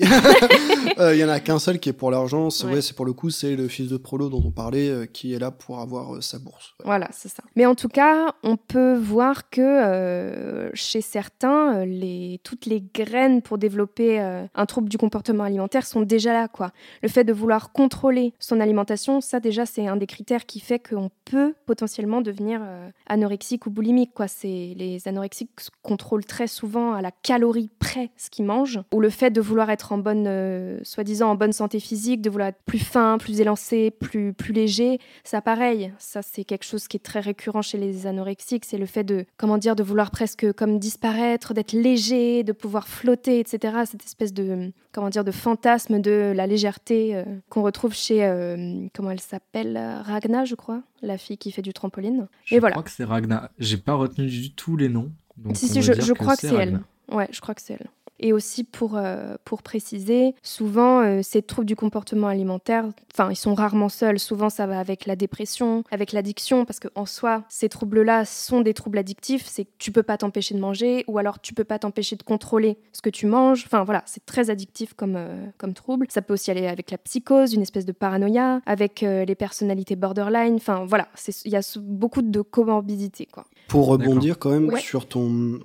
Euh, il y en a qu'un seul qui est pour l'argent. C'est vrai, c'est pour le coup, c'est le fils de Prolo dont on parlait, euh, qui est là pour avoir euh, sa bourse. Voilà, c'est ça. Mais en tout cas, on peut voir que chez certains, les, toutes les graines pour développer un trouble du comportement alimentaire sont déjà là, quoi. Le fait de vouloir contrôler son alimentation, ça déjà, c'est un des critères qui fait qu'on peut potentiellement devenir anorexique ou boulimique, quoi. Les anorexiques contrôlent très souvent à la calorie près ce qu'ils mangent, ou le fait de vouloir être en bonne, euh, soi-disant en bonne santé physique, de vouloir être plus fin, plus élancé, plus, plus léger, ça pareil, ça c'est quelque chose qui est très récurrent chez les anorexiques, c'est le fait de, comment dire, de vouloir presque comme disparaître, d'être léger, de pouvoir flotter, etc. Cette espèce de, comment dire, de fantasme de la légèreté euh, qu'on retrouve chez, euh, comment elle s'appelle, Ragna, je crois, la fille qui fait du trampoline. Je crois que c'est Ragna. J'ai pas retenu du tout les noms. si, si, je, crois que c'est elle. Ouais, je crois que c'est elle. Et aussi pour, euh, pour préciser, souvent euh, ces troubles du comportement alimentaire, enfin ils sont rarement seuls, souvent ça va avec la dépression, avec l'addiction, parce qu'en soi ces troubles-là sont des troubles addictifs, c'est que tu peux pas t'empêcher de manger, ou alors tu peux pas t'empêcher de contrôler ce que tu manges, enfin voilà, c'est très addictif comme, euh, comme trouble. Ça peut aussi aller avec la psychose, une espèce de paranoïa, avec les personnalités borderline, enfin voilà, il y a beaucoup de comorbidités quoi. Pour rebondir quand même sur ton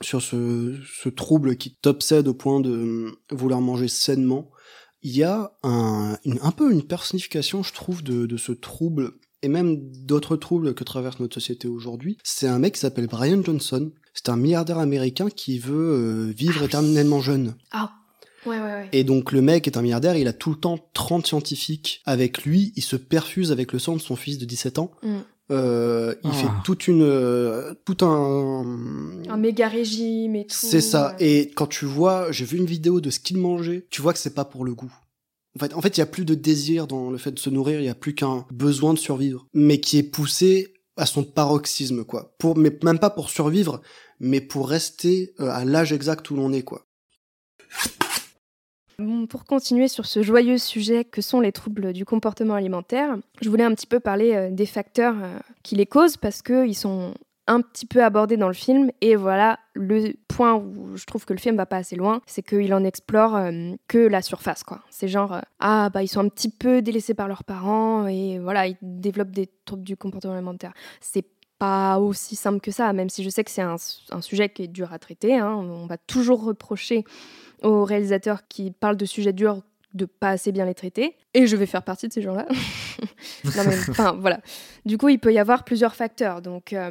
sur ce, ce trouble qui t'obsède au point de vouloir manger sainement, il y a un, un peu une personnification, je trouve, de, de ce trouble et même d'autres troubles que traverse notre société aujourd'hui. C'est un mec qui s'appelle Brian Johnson. C'est un milliardaire américain qui veut euh, vivre ah éternellement jeune. Ah. Ouais, ouais, ouais. Et donc le mec est un milliardaire, il a tout le temps 30 scientifiques avec lui, il se perfuse avec le sang de son fils de 17 ans. Mm. Euh, il fait ah. toute une, euh, tout un, un méga régime et tout. C'est ça. Et quand tu vois, j'ai vu une vidéo de ce qu'il mangeait, tu vois que c'est pas pour le goût. En fait, en fait, il y a plus de désir dans le fait de se nourrir, il y a plus qu'un besoin de survivre, mais qui est poussé à son paroxysme, quoi. Pour, mais même pas pour survivre, mais pour rester euh, à l'âge exact où l'on est, quoi. Pour continuer sur ce joyeux sujet que sont les troubles du comportement alimentaire, je voulais un petit peu parler euh, des facteurs euh, qui les causent parce qu'ils sont un petit peu abordés dans le film et voilà le point où je trouve que le film va pas assez loin, c'est qu'il en explore euh, que la surface quoi. C'est genre ah bah ils sont un petit peu délaissés par leurs parents et voilà ils développent des troubles du comportement alimentaire. Pas aussi simple que ça, même si je sais que c'est un, sujet qui est dur à traiter. Hein. On va toujours reprocher aux réalisateurs qui parlent de sujets durs de pas assez bien les traiter. Et je vais faire partie de ces gens-là. *laughs* enfin, voilà. Du coup, il peut y avoir plusieurs facteurs. Donc, euh,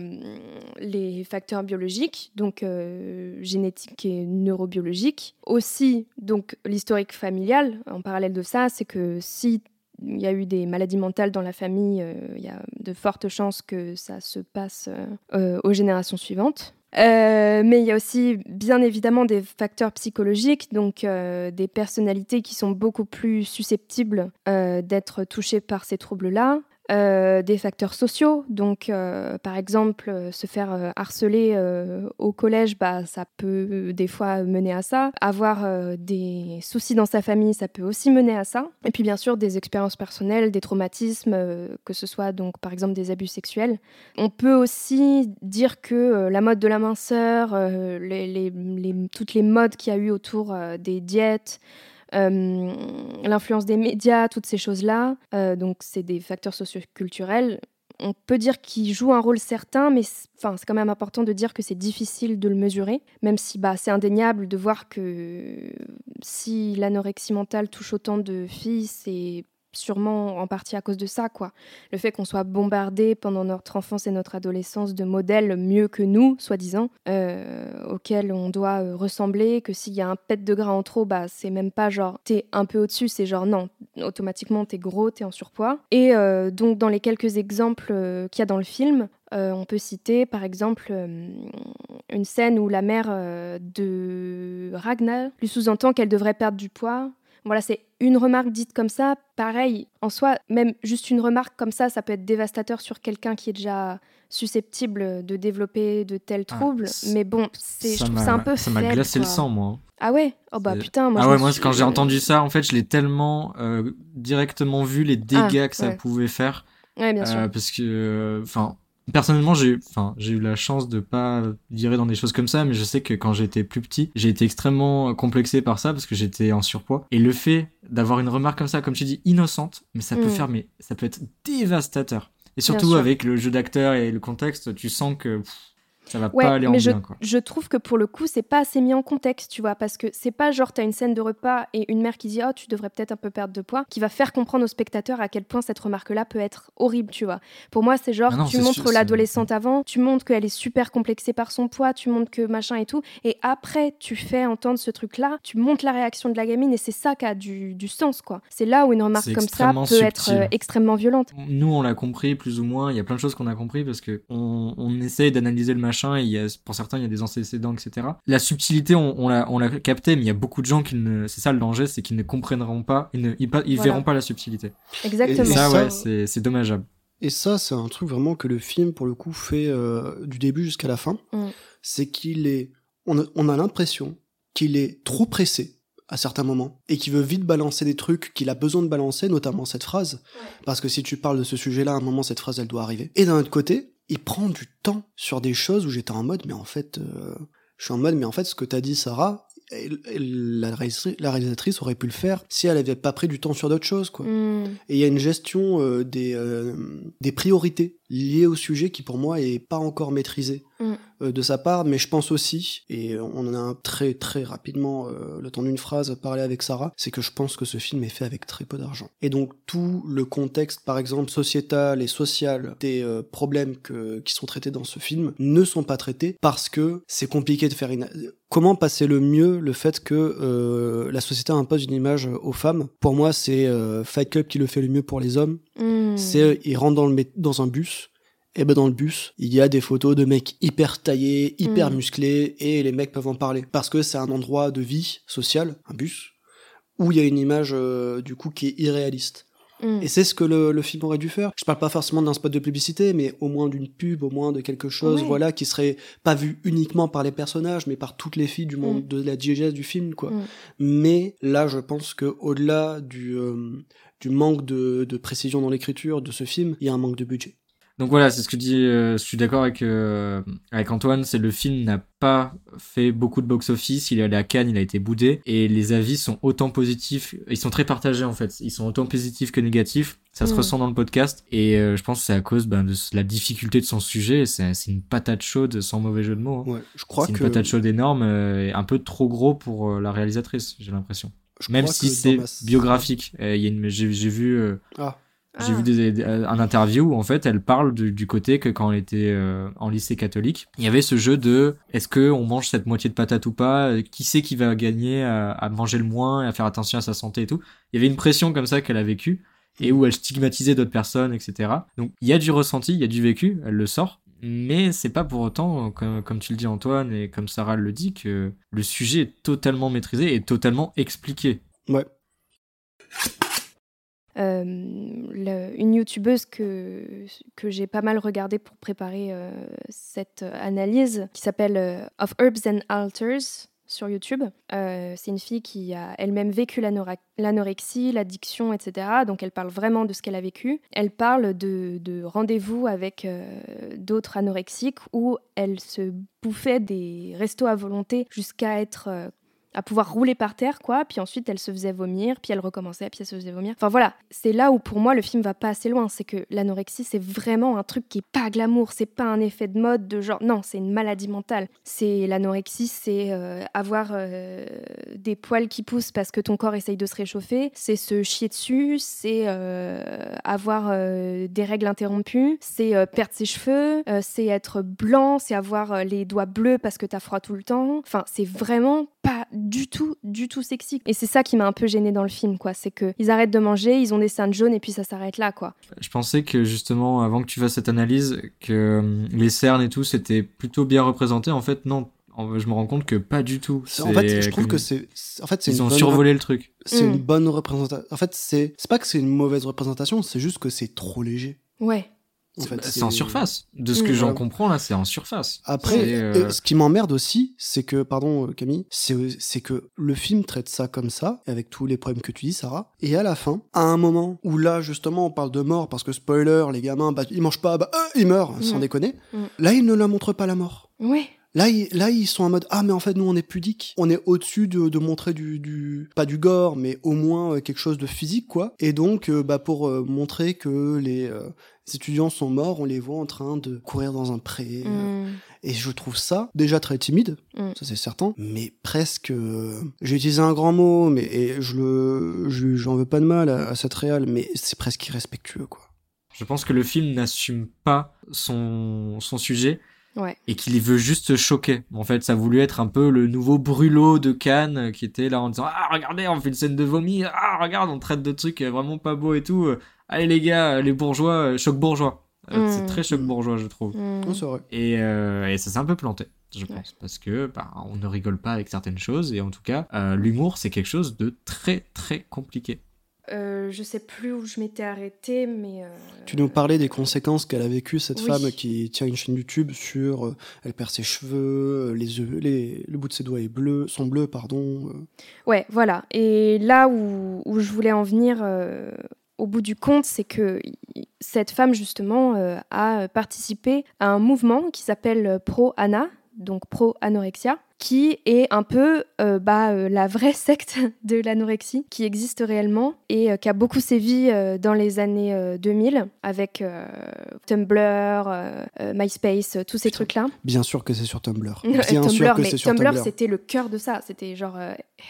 les facteurs biologiques, donc euh, génétiques et neurobiologiques. Aussi, donc l'historique familial. En parallèle de ça, c'est que si il y a eu des maladies mentales dans la famille, euh, il y a de fortes chances que ça se passe aux générations suivantes. Euh, mais il y a aussi bien évidemment des facteurs psychologiques, donc euh, des personnalités qui sont beaucoup plus susceptibles euh, d'être touchées par ces troubles-là. Euh, des facteurs sociaux. Donc, euh, par exemple, euh, se faire harceler au collège, bah, ça peut des fois mener à ça. Avoir des soucis dans sa famille, ça peut aussi mener à ça. Et puis, bien sûr, des expériences personnelles, des traumatismes, que ce soit donc par exemple des abus sexuels. On peut aussi dire que la mode de la minceur, toutes les modes qu'il y a eu autour des diètes, l'influence des médias, toutes ces choses-là. Euh, donc, c'est des facteurs socioculturels. On peut dire qu'ils jouent un rôle certain, mais c'est quand même important de dire que c'est difficile de le mesurer, même si bah, c'est indéniable de voir que si l'anorexie mentale touche autant de filles, c'est sûrement en partie à cause de ça, quoi. Le fait qu'on soit bombardé pendant notre enfance et notre adolescence de modèles mieux que nous, soi-disant, euh, auxquels on doit euh, ressembler, que s'il y a un pet de gras en trop, bah c'est même pas genre t'es un peu au-dessus, c'est genre non, automatiquement t'es gros, t'es en surpoids. Et euh, donc dans les quelques exemples qu'il y a dans le film, on peut citer par exemple une scène où la mère de Ragnar lui sous-entend qu'elle devrait perdre du poids voilà, c'est une remarque dite comme ça. Pareil, en soi, même juste une remarque comme ça, ça peut être dévastateur sur quelqu'un qui est déjà susceptible de développer de tels ah, troubles. mais bon, c'est, je trouve ça un peu Ça m'a glacé le sang, moi. Ah ouais? Oh bah putain, moi. Ah ouais, moi, quand j'ai entendu ça, en fait, je l'ai tellement euh, directement vu les dégâts ah, que ça pouvait faire. Ouais, bien sûr. Euh, parce que, enfin, Personnellement, j'ai enfin, j'ai eu la chance de pas virer dans des choses comme ça, mais je sais que quand j'étais plus petit, j'ai été extrêmement complexé par ça parce que j'étais en surpoids. Et le fait d'avoir une remarque comme ça, comme tu dis, innocente, mais ça peut mm. faire, mais ça peut être dévastateur. Et surtout avec le jeu d'acteur et le contexte, tu sens que ça va pas aller en mais je, je trouve que pour le coup, c'est pas assez mis en contexte, tu vois, parce que c'est pas genre t'as une scène de repas et une mère qui dit oh tu devrais peut-être un peu perdre de poids, qui va faire comprendre au spectateur à quel point cette remarque-là peut être horrible, tu vois. Pour moi, c'est genre ah tu montres l'adolescente avant, tu montres qu'elle est super complexée par son poids, tu montres que machin et tout, et après tu fais entendre ce truc-là, tu montres la réaction de la gamine et c'est ça qui a du, du sens, quoi. C'est là où une remarque comme ça peut être euh, extrêmement violente. Nous, on l'a compris plus ou moins. Il y a plein de choses qu'on a compris parce que on, on essaye d'analyser le machin il y a, pour certains, il y a des antécédents, etc. La subtilité, on, on l'a, on l'a capté, mais il y a beaucoup de gens qui ne, c'est ça le danger, c'est qu'ils ne comprendront pas, ils ne, ils, verront pas la subtilité. Exactement. Et ça, ouais, c'est, c'est dommageable. Et ça, c'est un truc vraiment que le film, pour le coup, fait euh, du début jusqu'à la fin. Mm. C'est qu'il est, on a, on a l'impression qu'il est trop pressé à certains moments et qu'il veut vite balancer des trucs qu'il a besoin de balancer, notamment cette phrase. Parce que si tu parles de ce sujet-là, à un moment, cette phrase, elle doit arriver. Et d'un autre côté, il prend du temps sur des choses où j'étais en mode, mais en fait, euh, je suis en mode, mais en fait, ce que t'as dit, Sarah, la, réalisatrice, aurait pu le faire si elle avait pas pris du temps sur d'autres choses, quoi. Hmm. Et il y a une gestion euh, des, euh, des priorités liées au sujet qui, pour moi, est pas encore maîtrisée. Hmm. Euh, de sa part, mais je pense aussi, et on en a très très rapidement euh, le temps d'une phrase parlé avec Sarah, c'est que je pense que ce film est fait avec très peu d'argent. Et donc tout le contexte, par exemple, sociétal et social des euh, problèmes que, qui sont traités dans ce film ne sont pas traités parce que c'est compliqué de faire une... Comment passer le mieux le fait que la société impose une image aux femmes? Pour moi, c'est Fight Club qui le fait le mieux pour les hommes. Hmm. C'est ils rentrent dans, le, dans un bus, et ben dans le bus, il y a des photos de mecs hyper taillés, hyper mm. musclés, et les mecs peuvent en parler. Parce que c'est un endroit de vie sociale, un bus, où il y a une image euh, du coup qui est irréaliste. Mm. Et c'est ce que le, film aurait dû faire. Je parle pas forcément d'un spot de publicité, mais au moins d'une pub, au moins de quelque chose, voilà, qui serait pas vu uniquement par les personnages, mais par toutes les filles du monde mm. de la diégèse du film, quoi. Mais là, je pense que au-delà du euh, du manque de, de précision dans l'écriture de ce film, il y a un manque de budget. Donc voilà, c'est ce que dit. Euh, je suis d'accord avec euh, avec Antoine. C'est le film n'a pas fait beaucoup de box office. Il est allé à Cannes, il a été boudé, et les avis sont autant positifs. Ils sont très partagés en fait. Ils sont autant positifs que négatifs. Ça se mm. ressent dans le podcast, et euh, je pense que c'est à cause ben, de la difficulté de son sujet. C'est une patate chaude, sans mauvais jeu de mots. Hein. Ouais, je crois c'est une patate chaude énorme, et un peu trop gros pour la réalisatrice. J'ai l'impression. Même si c'est biographique. J'ai vu. Ah j'ai vu ah. des, un interview où en fait elle parle du, côté que quand elle était euh, en lycée catholique, il y avait ce jeu de est-ce que on mange cette moitié de patate ou pas Qui sait qui va gagner à, manger le moins et à faire attention à sa santé et tout Il y avait une pression comme ça qu'elle a vécue et où elle stigmatisait d'autres personnes, etc. Donc il y a du ressenti, il y a du vécu, elle le sort. Mais c'est pas pour autant, comme, comme, tu le dis Antoine et comme Sarah le dit, que le sujet est totalement maîtrisé et totalement expliqué. Ouais. Euh, le, une youtubeuse que, que j'ai pas mal regardée pour préparer euh, cette analyse, qui s'appelle euh, Of Herbs and Altars sur YouTube. Euh, c'est une fille qui a elle-même vécu l'anorexie, l'addiction, etc. Donc elle parle vraiment de ce qu'elle a vécu. Elle parle de, de rendez-vous avec euh, d'autres anorexiques où elle se bouffait des restos à volonté jusqu'à être euh, à pouvoir rouler par terre, quoi. Puis ensuite, elle se faisait vomir, puis elle recommençait, puis elle se faisait vomir. Enfin voilà, c'est là où pour moi le film va pas assez loin. C'est que l'anorexie, c'est vraiment un truc qui est pas glamour, c'est pas un effet de mode de genre. Non, c'est une maladie mentale. C'est l'anorexie, c'est euh, avoir euh, des poils qui poussent parce que ton corps essaye de se réchauffer, c'est se chier dessus, c'est euh, avoir des règles interrompues, c'est perdre ses cheveux, c'est être blanc, c'est avoir les doigts bleus parce que t'as froid tout le temps. Enfin, c'est vraiment pas du tout, du tout sexy. Et c'est ça qui m'a un peu gêné dans le film, quoi. C'est qu'ils arrêtent de manger, ils ont des seins jaunes et puis ça s'arrête là, quoi. Je pensais que justement, avant que tu fasses cette analyse, que euh, les cernes et tout, c'était plutôt bien représenté. En fait, non. Je me rends compte que pas du tout. En fait, je trouve que c'est. En fait, ils ont survolé le truc. C'est une mm. bonne représentation. En fait, c'est pas que c'est une mauvaise représentation, c'est juste que c'est trop léger. Ouais. C'est en surface. De ce que j'en comprends là, c'est en surface. Après, euh, ce qui m'emmerde aussi, c'est que, pardon euh, Camille, c'est que le film traite ça comme ça, avec tous les problèmes que tu dis, Sarah. Et à la fin, à un moment où là, justement, on parle de mort, parce que spoiler, les gamins, bah, ils mangent pas, bah, euh, ils meurent, sans déconner. Là, ils ne la montrent pas la mort. Ouais. Là ils, là, ils sont en mode Ah, mais en fait, nous, on est pudique. On est au-dessus de, de, montrer du, du. Pas du gore, mais au moins quelque chose de physique, quoi. Et donc, bah, pour montrer que les, les étudiants sont morts, on les voit en train de courir dans un pré. Euh, mm. et je trouve ça déjà très timide, mm. ça c'est certain, mais presque. Euh, j'ai utilisé un grand mot, mais et je le, j'en veux pas de mal à, cette réal, mais c'est presque irrespectueux, quoi. Je pense que le film n'assume pas son, son sujet. Ouais. Et qu'il veut juste choquer. En fait, ça a voulu être un peu le nouveau brûlot de Cannes qui était là en disant Ah, regardez, on fait une scène de vomi. Ah, regarde, on traite de trucs vraiment pas beaux et tout allez les gars, les bourgeois, euh, choc bourgeois. Euh, c'est mm. très choc bourgeois, je trouve. Mm. Euh, et, ça s'est un peu planté, je pense, parce que bah, on ne rigole pas avec certaines choses, et en tout cas, l'humour, c'est quelque chose de très très compliqué. Euh, je sais plus où je m'étais arrêtée, mais. Tu nous parlais des conséquences qu'elle a vécues, cette femme qui tient une chaîne YouTube sur. elle perd ses cheveux, les yeux, les, le bout de ses doigts est bleu, sont bleus, pardon. Ouais, voilà. Et là où, où je voulais en venir au bout du compte, c'est que cette femme, justement, euh, a participé à un mouvement qui s'appelle Pro Ana, donc Pro Anorexia, qui est un peu euh, bah, euh, la vraie secte *laughs* de l'anorexie qui existe réellement et euh, qui a beaucoup sévi dans les années 2000 avec Tumblr, MySpace, tous ces trucs-là. Bien sûr que c'est sur Tumblr. *laughs* Bien sûr que c'est sur Tumblr. c'était le cœur de ça. C'était genre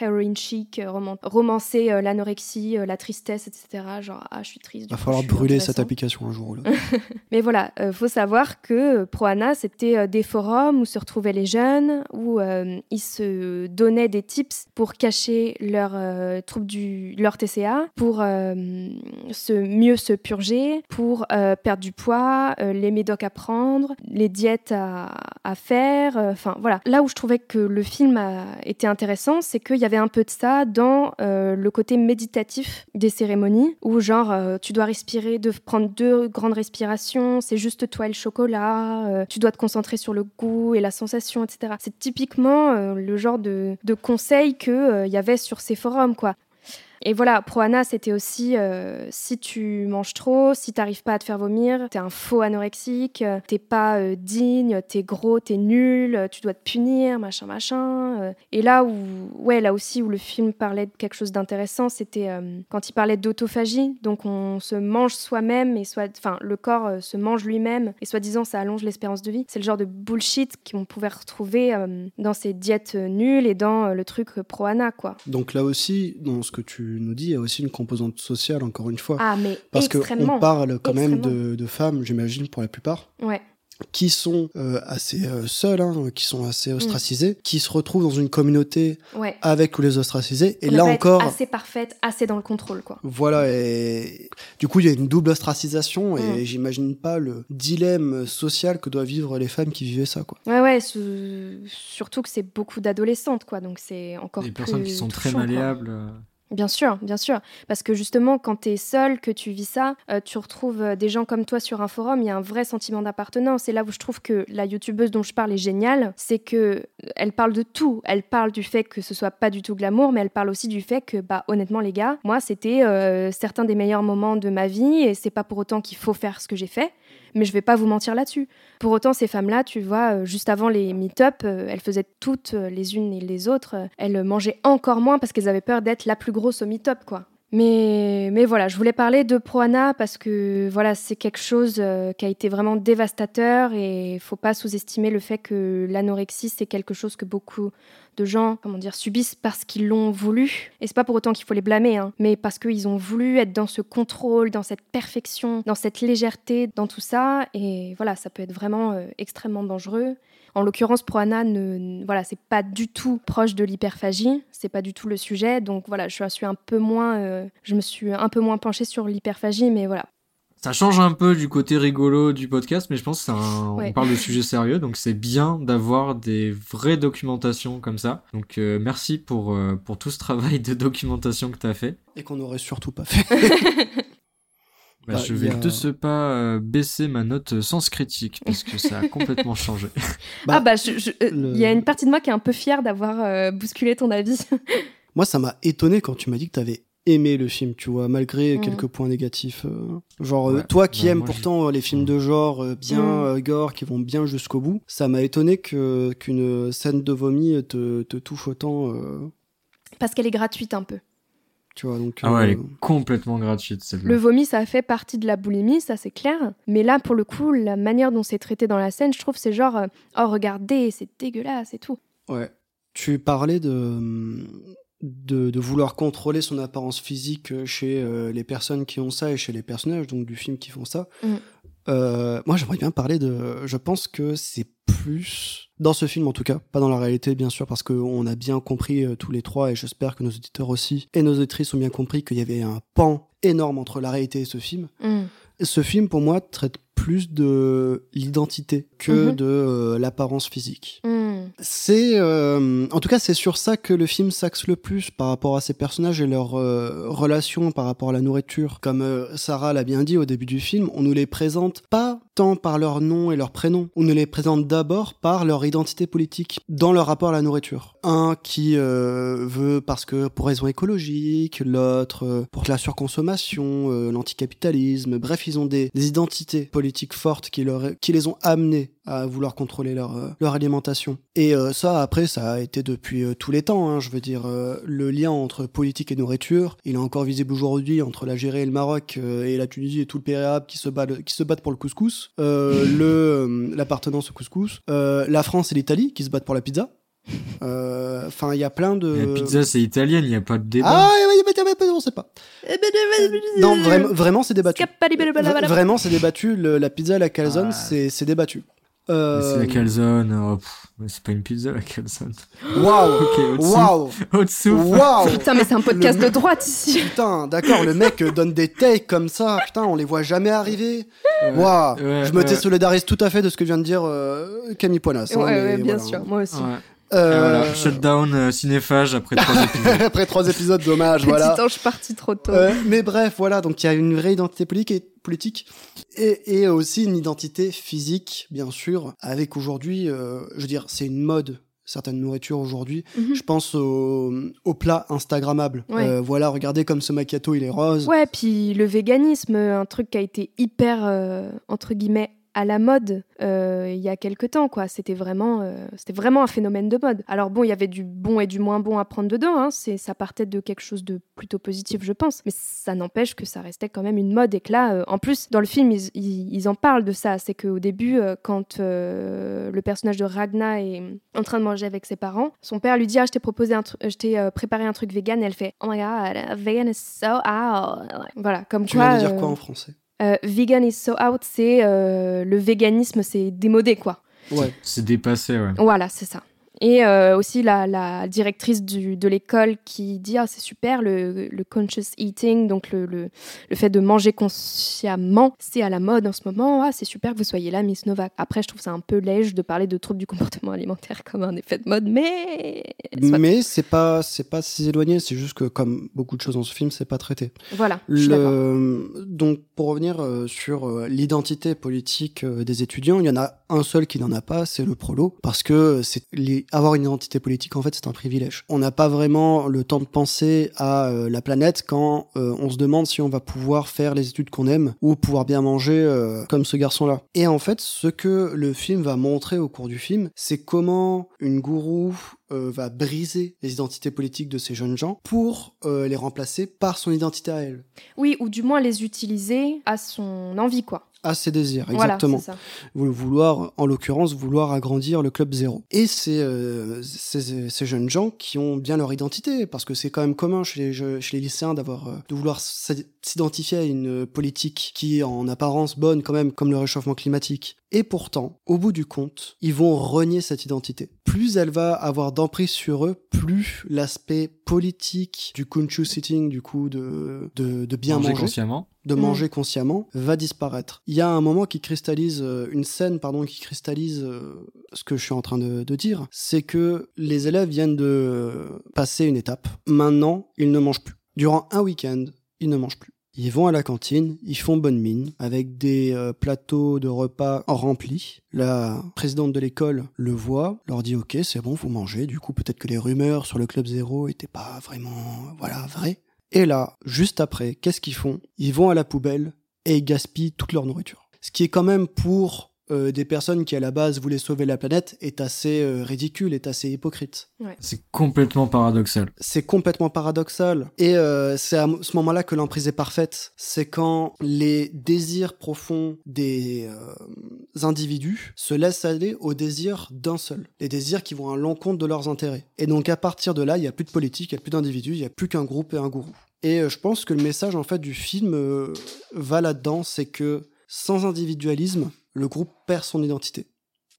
heroin chic, romancer l'anorexie, la tristesse, etc. Genre, ah, je suis triste. Il va falloir brûler cette application un jour. Là. *laughs* Mais voilà, faut savoir que Proana, c'était des forums où se retrouvaient les jeunes, où euh, ils se donnaient des tips pour cacher leur euh, trouble du leur TCA, pour euh, se mieux se purger, pour perdre du poids, les médocs à prendre, les diètes à, à faire. Enfin voilà. Là où je trouvais que le film a été intéressant, c'est qu'il y avait un peu de ça dans le côté méditatif des cérémonies, où genre tu dois respirer, de prendre deux grandes respirations, c'est juste toi et le chocolat, tu dois te concentrer sur le goût et la sensation, etc. C'est typiquement euh, le genre de, conseils qu'il euh, y avait sur ces forums, quoi. Et voilà, Proana, c'était aussi euh, si tu manges trop, si tu n'arrives pas à te faire vomir, tu es un faux anorexique, t'es pas euh, digne, t'es gros, t'es nul, tu dois te punir, machin, machin. Euh. Et là où, ouais, là aussi où le film parlait de quelque chose d'intéressant, c'était quand il parlait d'autophagie. Donc on se mange soi-même et soit, enfin, le corps se mange lui-même et soi-disant ça allonge l'espérance de vie. C'est le genre de bullshit qu'on pouvait retrouver dans ces diètes nulles et dans le truc Proana, quoi. Donc là aussi, dans ce que tu nous dit, il y a aussi une composante sociale, encore une fois. Ah, mais Parce qu'on parle quand même de, de femmes, j'imagine, pour la plupart. Ouais. qui sont euh, assez euh, seuls, hein, qui sont assez ostracisés, qui se retrouvent dans une communauté Ouais. avec tous les ostracisés. Et là encore, assez parfaite, assez dans le contrôle, quoi. voilà, et du coup, il y a une double ostracisation, et Mm. j'imagine pas le dilemme social que doivent vivre les femmes qui vivaient ça, quoi. Ouais, ouais, ce- surtout que c'est beaucoup d'adolescentes, quoi, donc c'est encore Des plus personnes qui sont très touchant, malléables. euh. Bien sûr, bien sûr. Parce que justement, quand tu es seul, que tu vis ça, euh, tu retrouves euh, des gens comme toi sur un forum, il y a un vrai sentiment d'appartenance. Et là où je trouve que la youtubeuse dont je parle est géniale, c'est que euh, elle parle de tout. Elle parle du fait que ce soit pas du tout glamour, mais elle parle aussi du fait que, bah, honnêtement, les gars, moi, c'était certains des meilleurs moments de ma vie, et c'est pas pour autant qu'il faut faire ce que j'ai fait. Mais je vais pas vous mentir là-dessus. Pour autant, ces femmes-là, tu vois, euh, juste avant les meet-up, euh, elles faisaient toutes euh, les unes et les autres, elles mangeaient encore moins parce qu'elles avaient peur d'être la plus grosse au meet-up, quoi. Mais, mais voilà, je voulais parler de Proana parce que voilà, c'est quelque chose qui a été vraiment dévastateur et faut pas sous-estimer le fait que l'anorexie, c'est quelque chose que beaucoup de gens, comment dire, subissent parce qu'ils l'ont voulu. Et c'est pas pour autant qu'il faut les blâmer, hein, mais parce qu'ils ont voulu être dans ce contrôle, dans cette perfection, dans cette légèreté, dans tout ça. Et voilà, ça peut être vraiment euh, extrêmement dangereux. En l'occurrence, Proana, ne, ne- voilà, c'est pas du tout proche de l'hyperphagie, c'est pas du tout le sujet. Donc voilà, je suis un peu moins, euh, je me suis un peu moins penchée sur l'hyperphagie, mais voilà. Ça change un peu du côté rigolo du podcast, mais je pense que c'est un... Ouais. on parle de sujets sérieux, donc c'est bien d'avoir des vraies documentations comme ça. Donc euh, merci pour, euh, pour tout ce travail de documentation que tu as fait. Et qu'on n'aurait surtout pas fait. *laughs* Bah, Bah, je vais a- de ce pas euh, baisser ma note sens critique, parce que ça a *laughs* complètement changé. Bah, *laughs* ah bah, euh, il le- y a une partie de moi qui est un peu fière d'avoir euh, bousculé ton avis. Moi, ça m'a étonné quand tu m'as dit que t'avais aimé le film, tu vois, malgré quelques points négatifs. euh, genre, euh, Ouais. toi qui Bah, aimes pourtant euh, les films de genre euh, bien Mm. euh, gore, qui vont bien jusqu'au bout, ça m'a étonné que qu'une scène de vomi te, te touche autant, euh, Parce qu'elle est gratuite un peu. tu vois. Donc, Ah ouais, elle est complètement gratuite celle-là. Le vomi, ça fait partie de la boulimie, ça c'est clair. Mais là, pour le coup, la manière dont c'est traité dans la scène, je trouve c'est genre, oh regardez, c'est dégueulasse et tout. Ouais. Tu parlais de, de, de vouloir contrôler son apparence physique chez euh, les personnes qui ont ça et chez les personnages donc du film qui font ça. Mm. Euh, moi, j'aimerais bien parler de. Je pense que c'est plus dans ce film en tout cas, pas dans la réalité bien sûr, parce qu'on a bien compris euh, tous les trois et j'espère que nos auditeurs aussi et nos auditrices ont bien compris qu'il y avait un pan énorme entre la réalité et ce film. Mm. Ce film, pour moi, traite plus de l'identité que Mhm. de euh, l'apparence physique. Mm. C'est, euh, en tout cas, c'est sur ça que le film s'axe le plus par rapport à ces personnages et leurs euh, relations par rapport à la nourriture. Comme euh, Sarah l'a bien dit au début du film, on nous les présente pas tant par leur nom et leur prénom, on nous les présente d'abord par leur identité politique dans leur rapport à la nourriture. Un qui euh, veut parce que pour raison écologique, l'autre euh, pour la surconsommation, euh, l'anticapitalisme. Bref, ils ont des, des identités politiques fortes qui, leur, qui les ont amenés à vouloir contrôler leur, euh, alimentation. Et euh, ça, après, ça a été depuis euh, tous les temps. hein. je veux dire, le lien entre politique et nourriture, il est encore visible aujourd'hui entre l'Algérie et le Maroc et la Tunisie et tout le Péréab qui se battent, qui se battent pour le couscous, l'appartenance au couscous, la France et l'Italie qui se battent pour la pizza. Euh, Enfin, il y a plein de. La pizza, c'est italienne, il n'y a pas de débat. Ah, oui, oui, oui, oui, on sait pas. Non, vraiment, vraiment, c'est débattu. Vraiment, c'est débattu. Le- la pizza à la calzone, Ah. c'est c'est débattu. Euh, C'est la calzone. oh, c'est pas une pizza, la calzone. Waouh *laughs* Ok, au-dessous. Waouh Au-dessous. Waouh Putain, mais c'est un podcast Le- de droite ici. Putain, d'accord, le mec donne des takes comme ça, putain, on les voit jamais arriver. Waouh ouais, Je me ouais. désolidarise tout à fait de ce que vient de dire euh, Camille Poinas. hein, Ouais, ouais, bien voilà. sûr, moi aussi. Euh, voilà, shutdown euh, cinéphage après trois *laughs* épisodes. Après trois épisodes, dommage, voilà. Petit ange parti trop tôt. Euh, mais bref, voilà, donc il y a une vraie identité politique et, politique et, et aussi une identité physique, bien sûr, avec aujourd'hui, euh, je veux dire, c'est une mode, certaines nourritures aujourd'hui. Mhm. Je pense aux au plats Instagrammables. Ouais. Euh, voilà, regardez comme ce macchiato, il est rose. Ouais, puis le véganisme, un truc qui a été hyper, euh, entre guillemets, à la mode euh, il y a quelques temps, quoi. C'était vraiment, euh, c'était vraiment un phénomène de mode. Alors bon, il y avait du bon et du moins bon à prendre dedans. Hein. C'est, ça partait de quelque chose de plutôt positif, je pense. Mais ça n'empêche que ça restait quand même une mode et que là, euh, en plus, dans le film, ils, ils- ils en parlent de ça. C'est qu'au début, quand le personnage de Ragna est en train de manger avec ses parents, son père lui dit ah, je t'ai proposé un je t'ai préparé un truc vegan. Et elle fait oh my god, vegan is so out. Voilà, comme Tu quoi. viens de dire quoi en français? Euh, vegan is so out, c'est euh, le véganisme, c'est démodé quoi. Ouais. C'est dépassé, ouais. Voilà, c'est ça. Et euh, aussi la, la directrice du- de l'école qui dit ah c'est super le, le conscious eating donc le, le, le fait de manger consciemment c'est à la mode en ce moment ah c'est super que vous soyez là Miss Novak après je trouve ça un peu léger de parler de troubles du comportement alimentaire *laughs* comme un effet de mode mais soit. Mais c'est pas c'est pas si éloigné, c'est juste que comme beaucoup de choses dans ce film, c'est pas traité. voilà. Donc, pour revenir euh, sur euh, l'identité politique des étudiants, il y en a un seul qui n'en a pas, c'est le prolo, parce que c'est les... avoir une identité politique, en fait, c'est un privilège. On n'a pas vraiment le temps de penser à euh, la planète quand euh, on se demande si on va pouvoir faire les études qu'on aime ou pouvoir bien manger euh, comme ce garçon-là. Et en fait, ce que le film va montrer au cours du film, c'est comment une gourou va briser les identités politiques de ces jeunes gens pour les remplacer par son identité à elle. oui ou du moins les utiliser à son envie quoi à ses désirs, voilà exactement. c'est ça Vou- vouloir, en l'occurrence, vouloir agrandir le club zéro. Et c'est euh, ces, ces jeunes gens qui ont bien leur identité, parce que c'est quand même commun chez les, chez les lycéens d'avoir euh, de vouloir s'identifier à une politique qui est en apparence bonne quand même, comme le réchauffement climatique. Et pourtant, au bout du compte, ils vont renier cette identité. Plus elle va avoir d'emprise sur eux, plus l'aspect politique du kunchu sitting, du coup, de, de, de bien Manger manger consciemment. De Mm. manger consciemment va disparaître. Il y a un moment qui cristallise, euh, une scène pardon, qui cristallise euh, ce que je suis en train de, de dire, c'est que les élèves viennent de euh, passer une étape. Maintenant, ils ne mangent plus. Durant un week-end, ils ne mangent plus. Ils vont à la cantine, ils font bonne mine, avec des euh, plateaux de repas remplis. La présidente de l'école le voit, leur dit ok c'est bon vous mangez, du coup peut-être que les rumeurs sur le club zéro étaient pas vraiment voilà vraies. Et là, juste après, qu'est-ce qu'ils font? Ils vont à la poubelle et ils gaspillent toute leur nourriture. Ce qui est quand même pour euh, des personnes qui à la base voulaient sauver la planète est assez euh, ridicule, est assez hypocrite. C'est complètement paradoxal. C'est complètement paradoxal. Et euh, c'est à ce moment-là que l'emprise est parfaite. C'est quand les désirs profonds des euh, individus se laissent aller aux désirs d'un seul. Les désirs qui vont à l'encontre de leurs intérêts. Et donc à partir de là, il n'y a plus de politique, il n'y a plus d'individus, il n'y a plus qu'un groupe et un gourou. Et euh, je pense que le message en fait du film euh, va là-dedans, c'est que sans individualisme, le groupe perd son identité.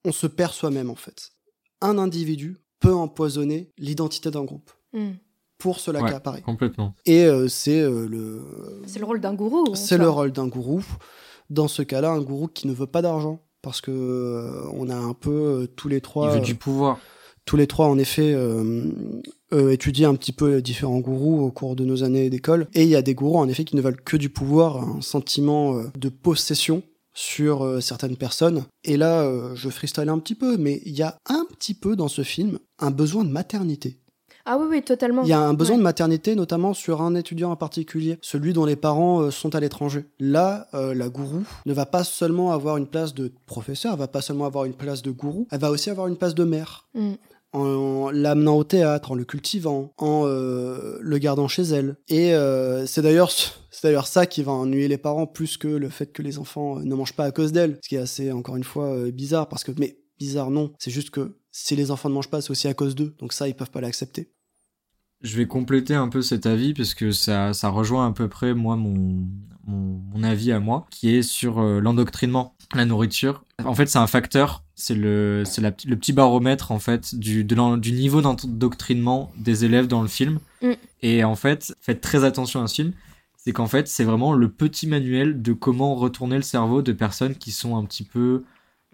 On se perd soi-même en fait. Un individu peut empoisonner l'identité d'un groupe Mm. pour cela Ouais. qu'apparaît. Complètement. Et euh, c'est euh, le c'est le rôle d'un gourou c'est le rôle d'un gourou. Dans ce cas-là, un gourou qui ne veut pas d'argent parce que euh, on a un peu euh, tous les trois Il veut euh, du pouvoir. Tous les trois en effet euh, euh, étudié un petit peu les différents gourous au cours de nos années d'école et il y a des gourous en effet qui ne veulent que du pouvoir, un sentiment euh, de possession sur certaines personnes. Et là, je freestyle un petit peu, mais il y a un petit peu dans ce film un besoin de maternité. ah oui oui totalement Il y a un besoin Ouais. de maternité, notamment sur un étudiant en particulier, celui dont les parents euh, sont à l'étranger. Là, euh, la gourou ne va pas seulement avoir une place de professeur, elle va pas seulement avoir une place de gourou, elle va aussi avoir une place de mère. Mm. En l'amenant au théâtre, en le cultivant, en euh, le gardant chez elle. Et euh, c'est d'ailleurs c'est d'ailleurs ça qui va ennuyer les parents plus que le fait que les enfants euh, ne mangent pas à cause d'elle, ce qui est assez encore une fois bizarre parce que mais bizarre non, c'est juste que si les enfants ne mangent pas, c'est aussi à cause d'eux. Donc ça, ils peuvent pas l'accepter. Je vais compléter un peu cet avis parce que ça, ça rejoint à peu près moi mon, mon, mon avis à moi qui est sur euh, l'endoctrinement, la nourriture. En fait, c'est un facteur, c'est le c'est le petit baromètre en fait du de du niveau d'endoctrinement des élèves dans le film. Mm. Et en fait, faites très attention à ce film, c'est qu'en fait, c'est vraiment le petit manuel de comment retourner le cerveau de personnes qui sont un petit peu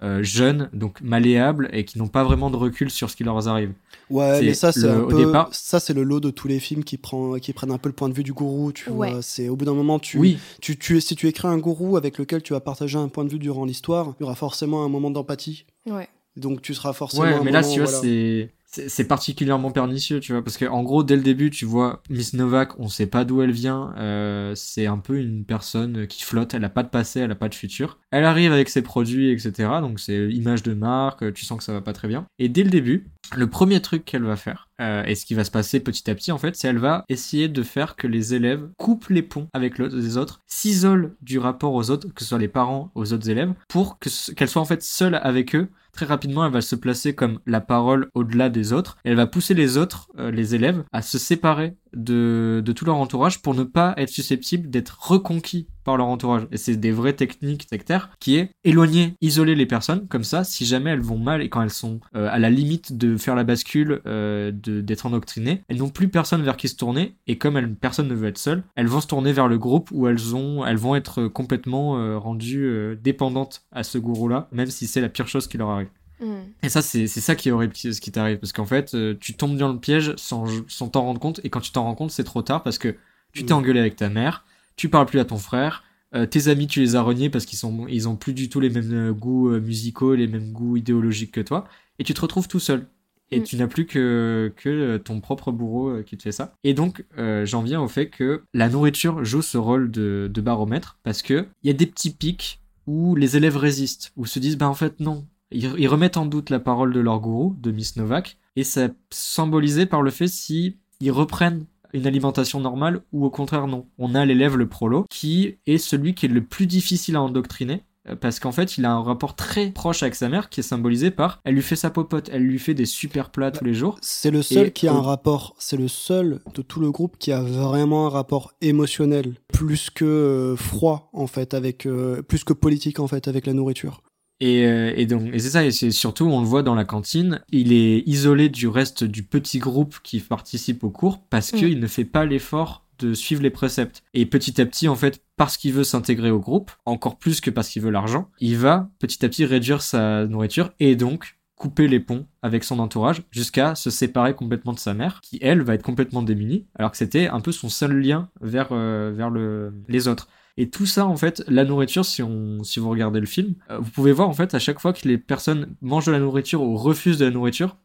euh, jeunes, donc malléables et qui n'ont pas vraiment de recul sur ce qui leur arrive. Ouais, mais ça c'est le- un au peu départ- ça c'est le lot de tous les films qui prend qui prennent un peu le point de vue du gourou, tu Ouais. vois, c'est au bout d'un moment tu Oui, tu tu si tu écris un gourou avec lequel tu vas partager un point de vue durant l'histoire, il y aura forcément un moment d'empathie. Ouais. Donc tu seras forcément Ouais, un mais là, moment, tu vois, voilà. c'est c'est particulièrement pernicieux, tu vois, parce que en gros, dès le début, tu vois Miss Novak, on sait pas d'où elle vient. euh, c'est un peu une personne qui flotte. Elle a pas de passé, elle a pas de futur. Elle arrive avec ses produits, etc. Donc c'est image de marque. Tu sens que ça va pas très bien. Et dès le début, le premier truc qu'elle va faire, euh, et ce qui va se passer petit à petit, en fait, c'est elle va essayer de faire que les élèves coupent les ponts avec le- les autres, s'isolent du rapport aux autres, que ce soit les parents aux autres élèves, pour qu'elle soit en fait seule avec eux très rapidement, elle va se placer comme la parole au-delà des autres. Elle va pousser les autres, euh, les élèves, à se séparer de, tout leur entourage pour ne pas être susceptibles d'être reconquis par leur entourage. Et c'est des vraies techniques sectaires qui est éloigner, isoler les personnes comme ça, si jamais elles vont mal et quand elles sont euh, à la limite de faire la bascule, euh, d'être endoctrinées, elles n'ont plus personne vers qui se tourner et comme elles, personne ne veut être seule, elles vont se tourner vers le groupe où elles ont, elles vont être complètement euh, rendues dépendantes à ce gourou-là, même si c'est la pire chose qui leur arrive. Mm. Et ça, c'est c'est ça qui est horrible, ce qui t'arrive. Parce qu'en fait, euh, tu tombes dans le piège sans, sans t'en rendre compte. Et quand tu t'en rends compte, c'est trop tard parce que tu t'es Mm. engueulé avec ta mère, tu parles plus à ton frère, euh, tes amis, tu les as reniés parce qu'ils sont, ils ont plus du tout les mêmes euh, goûts euh, musicaux, les mêmes goûts idéologiques que toi. Et tu te retrouves tout seul. Et Mm. tu n'as plus que, que ton propre bourreau qui te fait ça. Et donc, euh, j'en viens au fait que la nourriture joue ce rôle de, de baromètre parce que il y a des petits pics où les élèves résistent, où se disent, bah en fait non. Ils, ils remettent en doute la parole de leur gourou, de Miss Novak, et ça symbolisé par le fait si ils reprennent une alimentation normale ou au contraire non. On a l'élève le prolo qui est celui qui est le plus difficile à endoctriner euh, parce qu'en fait il a un rapport très proche avec sa mère qui est symbolisé par elle lui fait sa popote, elle lui fait des super plats tous les jours. C'est le seul Et qui a un rapport, c'est le seul de tout le groupe qui a vraiment un rapport émotionnel, plus que euh, froid en fait, avec euh, plus que politique en fait, avec la nourriture. Et, euh, et donc, et c'est ça, et c'est surtout, on le voit dans la cantine, il est isolé du reste du petit groupe qui participe au cours parce Mm. qu'il ne fait pas l'effort de suivre les préceptes. Et petit à petit, en fait, parce qu'il veut s'intégrer au groupe, encore plus que parce qu'il veut l'argent, il va petit à petit réduire sa nourriture et donc couper les ponts avec son entourage jusqu'à se séparer complètement de sa mère, qui elle va être complètement démunie, alors que c'était un peu son seul lien vers, euh, vers le, les autres. Et tout ça, en fait, la nourriture, si, on, si vous regardez le film, euh, vous pouvez voir, en fait, à chaque fois que les personnes mangent de la nourriture ou refusent de la nourriture,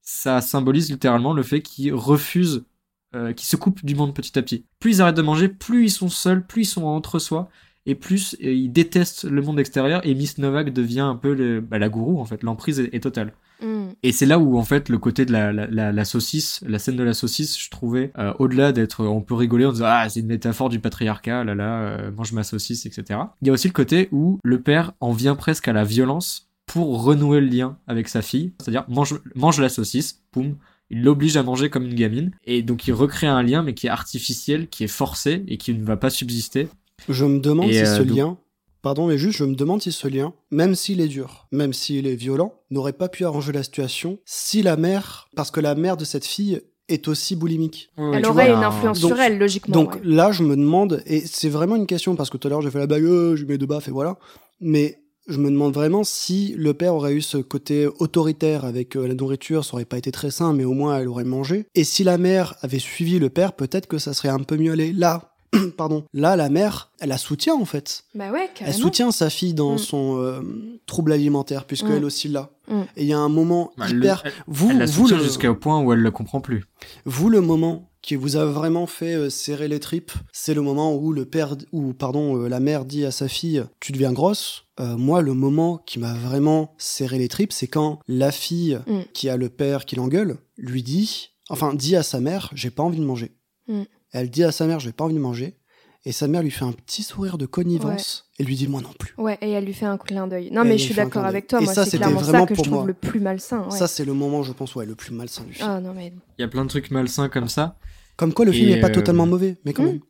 ça symbolise littéralement le fait qu'ils refusent, euh, qu'ils se coupent du monde petit à petit. Plus ils arrêtent de manger, plus ils sont seuls, plus ils sont entre soi, et plus euh, ils détestent le monde extérieur, et Miss Novak devient un peu bah, la gourou, en fait. L'emprise est totale. Mm. Et c'est là où en fait le côté de la, la, la, la saucisse, la scène de la saucisse, je trouvais euh, au-delà d'être, on peut rigoler en disant ah c'est une métaphore du patriarcat, là là, euh, mange ma saucisse, etc. Il y a aussi le côté où le père en vient presque à la violence pour renouer le lien avec sa fille, c'est-à-dire mange mange la saucisse, poum, il l'oblige à manger comme une gamine et donc il recrée un lien mais qui est artificiel, qui est forcé et qui ne va pas subsister. Je me demande Et, si euh, ce donc- lien, pardon, mais juste je me demande si ce lien, même s'il est dur, même s'il est violent, n'aurait pas pu arranger la situation si la mère, parce que la mère de cette fille est aussi boulimique. Elle aurait vois, une un- influence donc- sur elle, logiquement. Donc ouais. là, je me demande, et c'est vraiment une question, parce que tout à l'heure j'ai fait la bague, euh, je mets deux baffes et voilà, mais je me demande vraiment si le père aurait eu ce côté autoritaire avec euh, la nourriture, ça aurait pas été très sain, mais au moins elle aurait mangé. Et si la mère avait suivi le père, peut-être que ça serait un peu mieux allé. Là, *clears throat* pardon, là la mère, elle la soutient en fait. Bah ouais, Elle soutient sa fille dans Mm. son euh, trouble alimentaire, puisque Mm. elle aussi l'a. Mm. Et il y a un moment Bah, le- hyper. elle, vous, elle la vous, soutient le, jusqu'au point où elle le comprend plus. vous, le moment qui vous a vraiment fait euh, serrer les tripes, c'est le moment où le père, ou pardon, euh, la mère dit à sa fille, tu deviens grosse. Euh, moi, le moment qui m'a vraiment serré les tripes, c'est quand la fille Mm. qui a le père qui l'engueule lui dit, enfin, dit à sa mère, j'ai pas envie de manger. Mm. Elle dit à sa mère, j'ai pas envie de manger. Et sa mère lui fait un petit sourire de connivence et lui dit, moi non plus. Ouais, et elle lui fait un clin d'œil. Non, mais je suis d'accord avec toi. Et Moi, ça, c'est clairement ça vraiment que je pour trouve moi. le plus malsain. ouais. Ça, c'est le moment, je pense, ouais, le plus malsain du film. Ah non, mais. Il y a plein de trucs malsains comme ça. Comme quoi, le film n'est pas euh, totalement mauvais, mais quand Mm. même.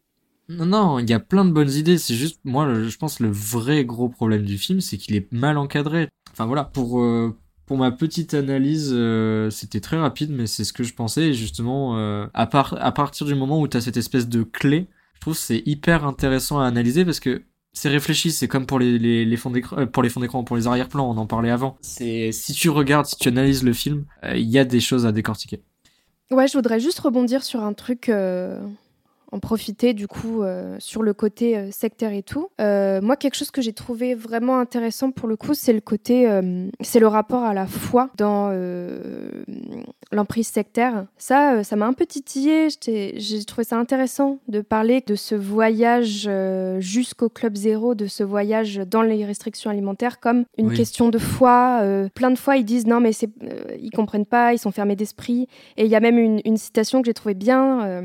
Non, non, il y a plein de bonnes idées. C'est juste, moi, je pense le vrai gros problème du film, c'est qu'il est mal encadré. Enfin voilà, pour euh, pour ma petite analyse, euh, c'était très rapide, mais c'est ce que je pensais. Et justement, euh, à à partir du moment où tu as cette espèce de clé, je trouve c'est hyper intéressant à analyser parce que c'est réfléchi. C'est comme pour les les, fonds d'écran, euh, pour les fonds d'écran, pour les arrière-plans. On en parlait avant. C'est si tu regardes, si tu analyses le film, il y a des choses à décortiquer. Ouais, je voudrais juste rebondir sur un truc, en profiter du coup euh, sur le côté euh, sectaire et tout. Euh, moi, quelque chose que j'ai trouvé vraiment intéressant pour le coup, c'est le côté, euh, c'est le rapport à la foi dans l'emprise sectaire. Ça, ça m'a un peu titillé. J'ai trouvé ça intéressant de parler de ce voyage jusqu'au club zéro, de ce voyage dans les restrictions alimentaires comme une Oui. question de foi. Plein de fois, ils disent non, mais c'est, ils comprennent pas, ils sont fermés d'esprit. Et il y a même une, une citation que j'ai trouvée bien,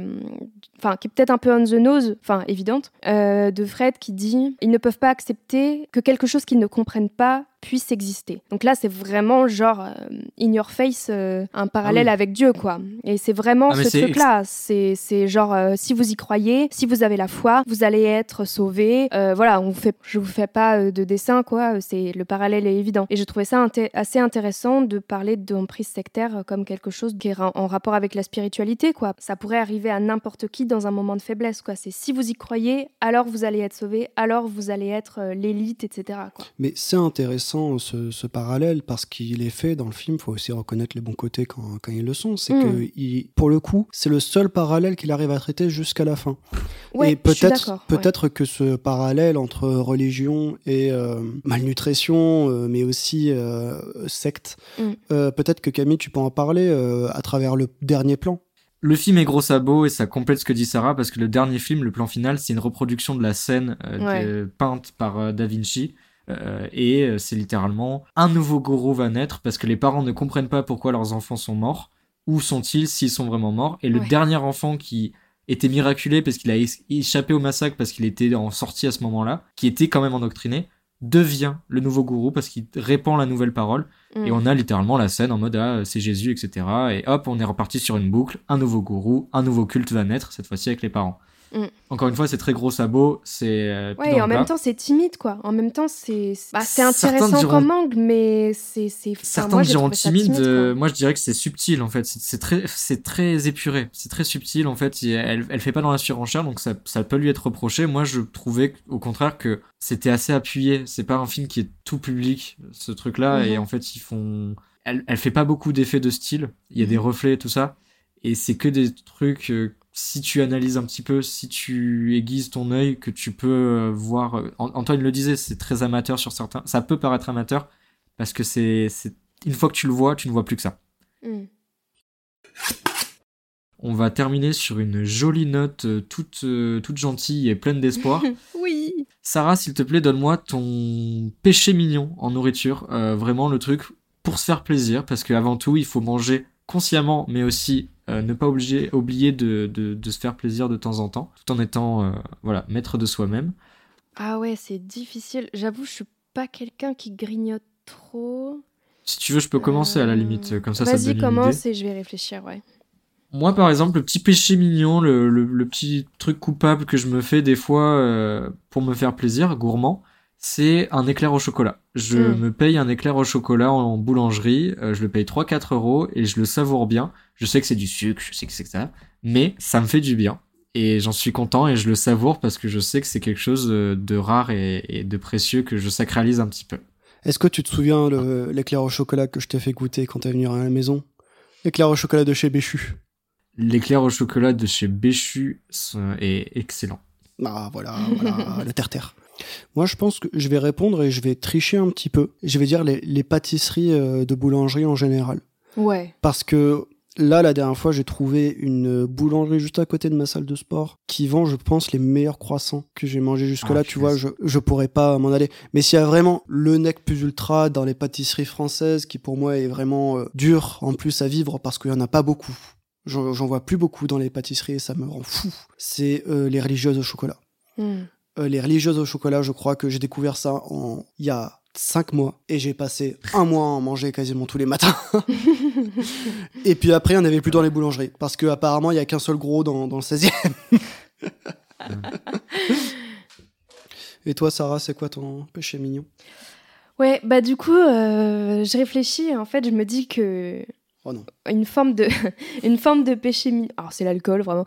enfin qui est peut-être un peu on the nose, enfin évidente, euh, de Fred qui dit ils ne peuvent pas accepter que quelque chose qu'ils ne comprennent pas puisse exister. Donc là, c'est vraiment genre euh, in your face, euh, un parallèle Ah oui. avec Dieu, quoi. Et c'est vraiment Ah, ce truc-là. C'est c'est genre, euh, si vous y croyez, si vous avez la foi, vous allez être sauvé. Euh, voilà, on fait, je vous fais pas euh, de dessin, quoi. C'est le parallèle est évident. Et je trouvais ça inté- assez intéressant de parler d'emprise sectaire comme quelque chose qui est en rapport avec la spiritualité, quoi. Ça pourrait arriver à n'importe qui dans un moment de faiblesse, quoi. C'est si vous y croyez, alors vous allez être sauvé, alors vous allez être euh, l'élite, etc. Quoi. Mais c'est intéressant ce, ce parallèle parce qu'il est fait dans le film. Il faut aussi reconnaître les bons côtés quand, quand ils le sont. C'est Mm. que, il- pour le coup, c'est le seul parallèle qu'il arrive à traiter jusqu'à la fin. Ouais, et peut-être ouais. peut-être que ce parallèle entre religion et euh, malnutrition, euh, mais aussi euh, secte, Mm. euh, peut-être que Camille, tu peux en parler euh, à travers le dernier plan. Le film est gros sabot et ça complète ce que dit Sarah parce que le dernier film, le plan final, c'est une reproduction de la scène euh, Ouais. de- peinte par euh, Da Vinci. Euh, et euh, c'est littéralement un nouveau gourou va naître parce que les parents ne comprennent pas pourquoi leurs enfants sont morts. Où sont-ils? S'ils sont vraiment morts? Et le Ouais. dernier enfant qui était miraculé parce qu'il a échappé au massacre parce qu'il était en sortie à ce moment-là, qui était quand même endoctriné, devient le nouveau gourou parce qu'il répand la nouvelle parole. Mm. Et on a littéralement la scène en mode ah, c'est Jésus, etc. Et hop, on est reparti sur une boucle. Un nouveau gourou, un nouveau culte va naître, cette fois-ci avec les parents. Mm. Encore une fois, c'est très gros sabot. C'est. euh, Ouais, et en même temps, c'est timide, quoi. En même temps, c'est bah, c'est intéressant diront- comme angle, mais c'est. Certains moi, diront timide, euh, moi je dirais que c'est subtil en fait. C'est très, c'est très épuré, c'est très subtil en fait. Elle, elle fait pas dans la surenchère, donc ça, ça peut lui être reproché. Moi je trouvais au contraire que c'était assez appuyé. C'est pas un film qui est tout public, ce truc-là. Mhm. Et en fait ils font, elle, elle fait pas beaucoup d'effets de style. Il y a des Mhm. reflets et tout ça. Et c'est que des trucs. Si tu analyses un petit peu, si tu aiguises ton œil, que tu peux euh, voir. euh, An- Antoine le disait, c'est très amateur sur certains. Ça peut paraître amateur parce que c'est une fois que tu le vois, tu ne vois plus que ça. Mm. On va terminer sur une jolie note euh, toute toute gentille et pleine d'espoir. *laughs* Oui. Sarah, s'il te plaît, donne-moi ton péché mignon en nourriture, Euh, vraiment le truc pour se faire plaisir, parce qu'avant tout, il faut manger consciemment, mais aussi euh, ne pas obliger, oublier de, de, de se faire plaisir de temps en temps, tout en étant euh, voilà maître de soi-même. Ah ouais, c'est difficile. J'avoue, je suis pas quelqu'un qui grignote trop. Si tu veux, je peux commencer à la limite, comme ça, ça Vas-y, commence et je vais réfléchir, ouais. Moi, par exemple, le petit péché mignon, le, le, le petit truc coupable que je me fais des fois euh, pour me faire plaisir, gourmand, c'est un éclair au chocolat. Je Mm. me paye un éclair au chocolat en, en boulangerie, euh, je le paye 3-4 euros et je le savoure bien. Je sais que c'est du sucre, je sais que c'est que ça, mais ça me fait du bien. Et j'en suis content et je le savoure parce que je sais que c'est quelque chose de, de rare et, et de précieux que je sacralise un petit peu. Est-ce que tu te souviens le- l'éclair au chocolat que je t'ai fait goûter quand t'es venu à la maison? L'éclair au chocolat de chez Béchu. L'éclair au chocolat de chez Béchu euh, est excellent. Ah voilà, voilà, *laughs* le terre-terre. Moi, je pense que je vais répondre et je vais tricher un petit peu. Je vais dire les, les pâtisseries euh, de boulangerie en général. Ouais. Parce que là, la dernière fois, j'ai trouvé une boulangerie juste à côté de ma salle de sport qui vend, je pense, les meilleurs croissants que j'ai mangés jusque-là. Ah, tu vois, je, je pourrais pas m'en aller. Mais s'il y a vraiment le nec plus ultra dans les pâtisseries françaises, qui pour moi est vraiment euh, dur en plus à vivre parce qu'il y en a pas beaucoup. J'en j'en vois plus beaucoup dans les pâtisseries et ça me rend fou. C'est euh, les religieuses au chocolat. Mm. Euh, les religieuses au chocolat, je crois que j'ai découvert ça en il y a cinq mois et j'ai passé un mois à en manger quasiment tous les matins. *laughs* et puis après, on n'avait plus dans les boulangeries parce que apparemment il y a qu'un seul gros dans, dans le 16e. *laughs* et toi, Sarah, c'est quoi ton péché mignon? Ouais, bah du coup, euh, je réfléchis et en fait, je me dis que Oh non. une forme de *laughs* une forme de péché mignon. Alors c'est l'alcool vraiment.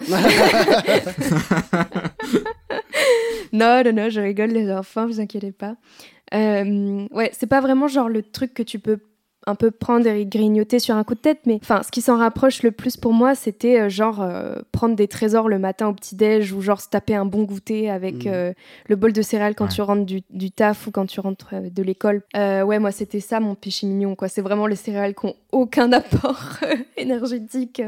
Non, non, non, je rigole les enfants, vous inquiétez pas. Euh, ouais, c'est pas vraiment genre le truc que tu peux un peu prendre et grignoter sur un coup de tête, mais enfin, ce qui s'en rapproche le plus pour moi, c'était euh, genre euh, prendre des trésors le matin au petit-déj ou genre se taper un bon goûter avec euh, le bol de céréales quand Ouais. tu rentres du, du taf ou quand tu rentres de l'école. Ouais, moi, c'était ça mon péché mignon, quoi. C'est vraiment les céréales qui ont aucun *laughs* apport énergétique.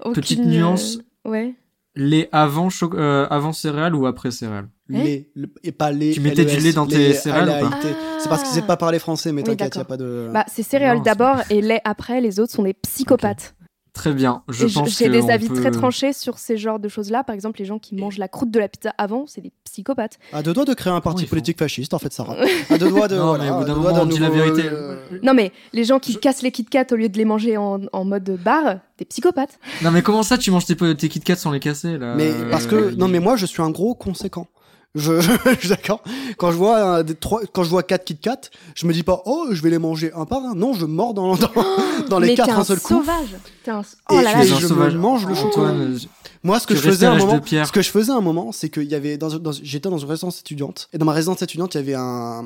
Aucune, petite nuance. Ouais. Lait avant, euh, avant céréales ou après céréales? Lait, le- et pas lait. Tu mettais du LES, lait dans tes céréales ou pas? C'est parce qu'il sait pas parler français, mais t'inquiète, il a d'accord. pas de. Bah, c'est céréales d'abord et lait après. Les autres sont des psychopathes. Très bien. Je Et pense J'ai des avis peut- très tranchés sur ces genres de choses-là. Par exemple, les gens qui mangent la croûte de la pizza avant, c'est des psychopathes. À deux doigts de créer un parti politique fasciste, en fait, Sarah. *laughs* À deux doigts de. Non, voilà, mais au bout à d'un deux doigts moment, on d'un dit la nouveau, vérité. euh, Non, mais les gens qui cassent les Kit Kat au lieu de les manger en, en mode bar, des psychopathes. Non, mais comment ça, tu manges tes, tes Kit Kat sans les casser là Mais Euh, parce que non mais moi je suis un gros conséquent. Je, *laughs* je suis d'accord. Quand je vois un des trois, quand je vois quatre Kit Kat, je me dis pas oh je vais les manger un par un. Non, je mords dans dans, *gasps* dans les mais quatre un un seul coup. sauvage. T'es un... Et Oh là tu là, es je- je me mange le chocolat. Euh, Moi, ce que je faisais un moment, ce que je faisais un moment, c'est qu'il y avait dans, dans- j'étais dans une résidence étudiante et dans ma résidence étudiante, il y avait un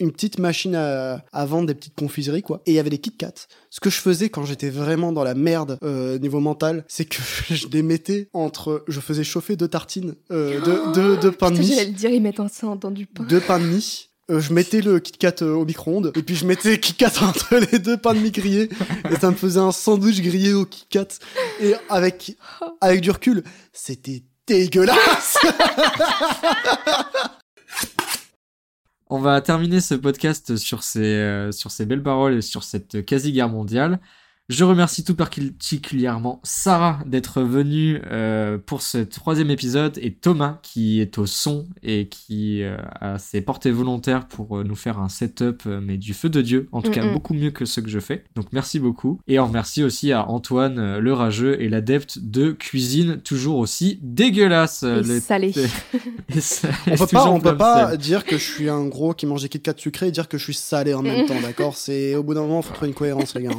une petite machine à, à vendre des petites confiseries quoi et il y avait des Kit Kat. Ce que je faisais quand j'étais vraiment dans la merde euh, niveau mental, c'est que *laughs* je les mettais entre je faisais chauffer deux tartines euh, de, de, de pain de Putain, mie J'allais le dire, ils mettent un sein dans du pain. deux pains de mie. Euh, je mettais le Kit Kat euh, au micro-ondes et puis je mettais Kit Kat *laughs* entre les deux pains de mie grillés et ça me faisait un sandwich grillé au Kit Kat et avec avec du recul c'était dégueulasse *laughs* On va terminer ce podcast sur ces, euh, sur ces belles paroles et sur cette quasi-guerre mondiale. Je remercie tout particulièrement Sarah d'être venue euh, pour ce troisième épisode et Thomas qui est au son et qui euh, a s'est porté volontaire pour euh, nous faire un setup euh, mais du feu de Dieu, en tout cas beaucoup mieux que ce que je fais. Donc merci beaucoup et on remercie aussi à Antoine le rageux et l'adepte de cuisine toujours aussi dégueulasse. Et les- salé. *laughs* *laughs* et ça- on peut pas on peut pas dire que je suis un gros qui mange des Kit Kat sucrés et dire que je suis salé en même *laughs* temps d'accord? C'est au bout d'un moment faut trouver une cohérence les gars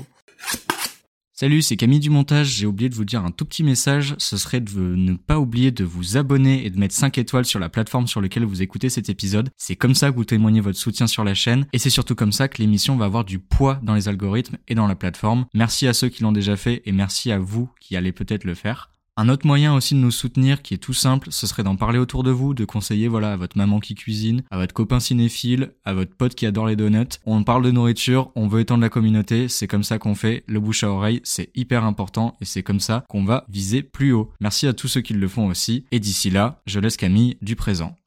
Salut, c'est Camille du montage. J'ai oublié de vous dire un tout petit message. Ce serait de ne pas oublier de vous abonner et de mettre 5 étoiles sur la plateforme sur laquelle vous écoutez cet épisode. C'est comme ça que vous témoignez votre soutien sur la chaîne et c'est surtout comme ça que l'émission va avoir du poids dans les algorithmes et dans la plateforme. Merci à ceux qui l'ont déjà fait et merci à vous qui allez peut-être le faire. Un autre moyen aussi de nous soutenir qui est tout simple, ce serait d'en parler autour de vous, de conseiller voilà à votre maman qui cuisine, à votre copain cinéphile, à votre pote qui adore les donuts. On parle de nourriture, on veut étendre la communauté, c'est comme ça qu'on fait. Le bouche à oreille, c'est hyper important et c'est comme ça qu'on va viser plus haut. Merci à tous ceux qui le font aussi. Et d'ici là, je laisse Camille du présent.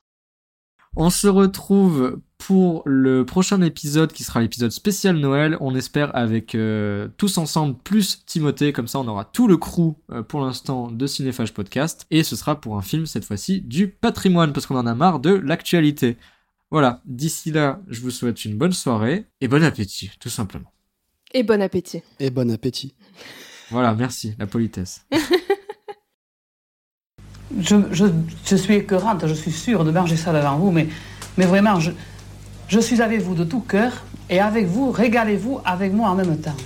On se retrouve pour le prochain épisode qui sera l'épisode spécial Noël. On espère avec euh, tous ensemble plus Timothée. Comme ça, on aura tout le crew euh, pour l'instant de Cinéphage Podcast. Et ce sera pour un film cette fois-ci du patrimoine parce qu'on en a marre de l'actualité. Voilà. D'ici là, je vous souhaite une bonne soirée et bon appétit, tout simplement. Et bon appétit. et bon appétit Voilà. Merci. La politesse. *laughs* Je, je, je suis écœurante, je suis sûre de manger ça devant vous, mais, mais vraiment, je, je suis avec vous de tout cœur et avec vous, régalez-vous avec moi en même temps.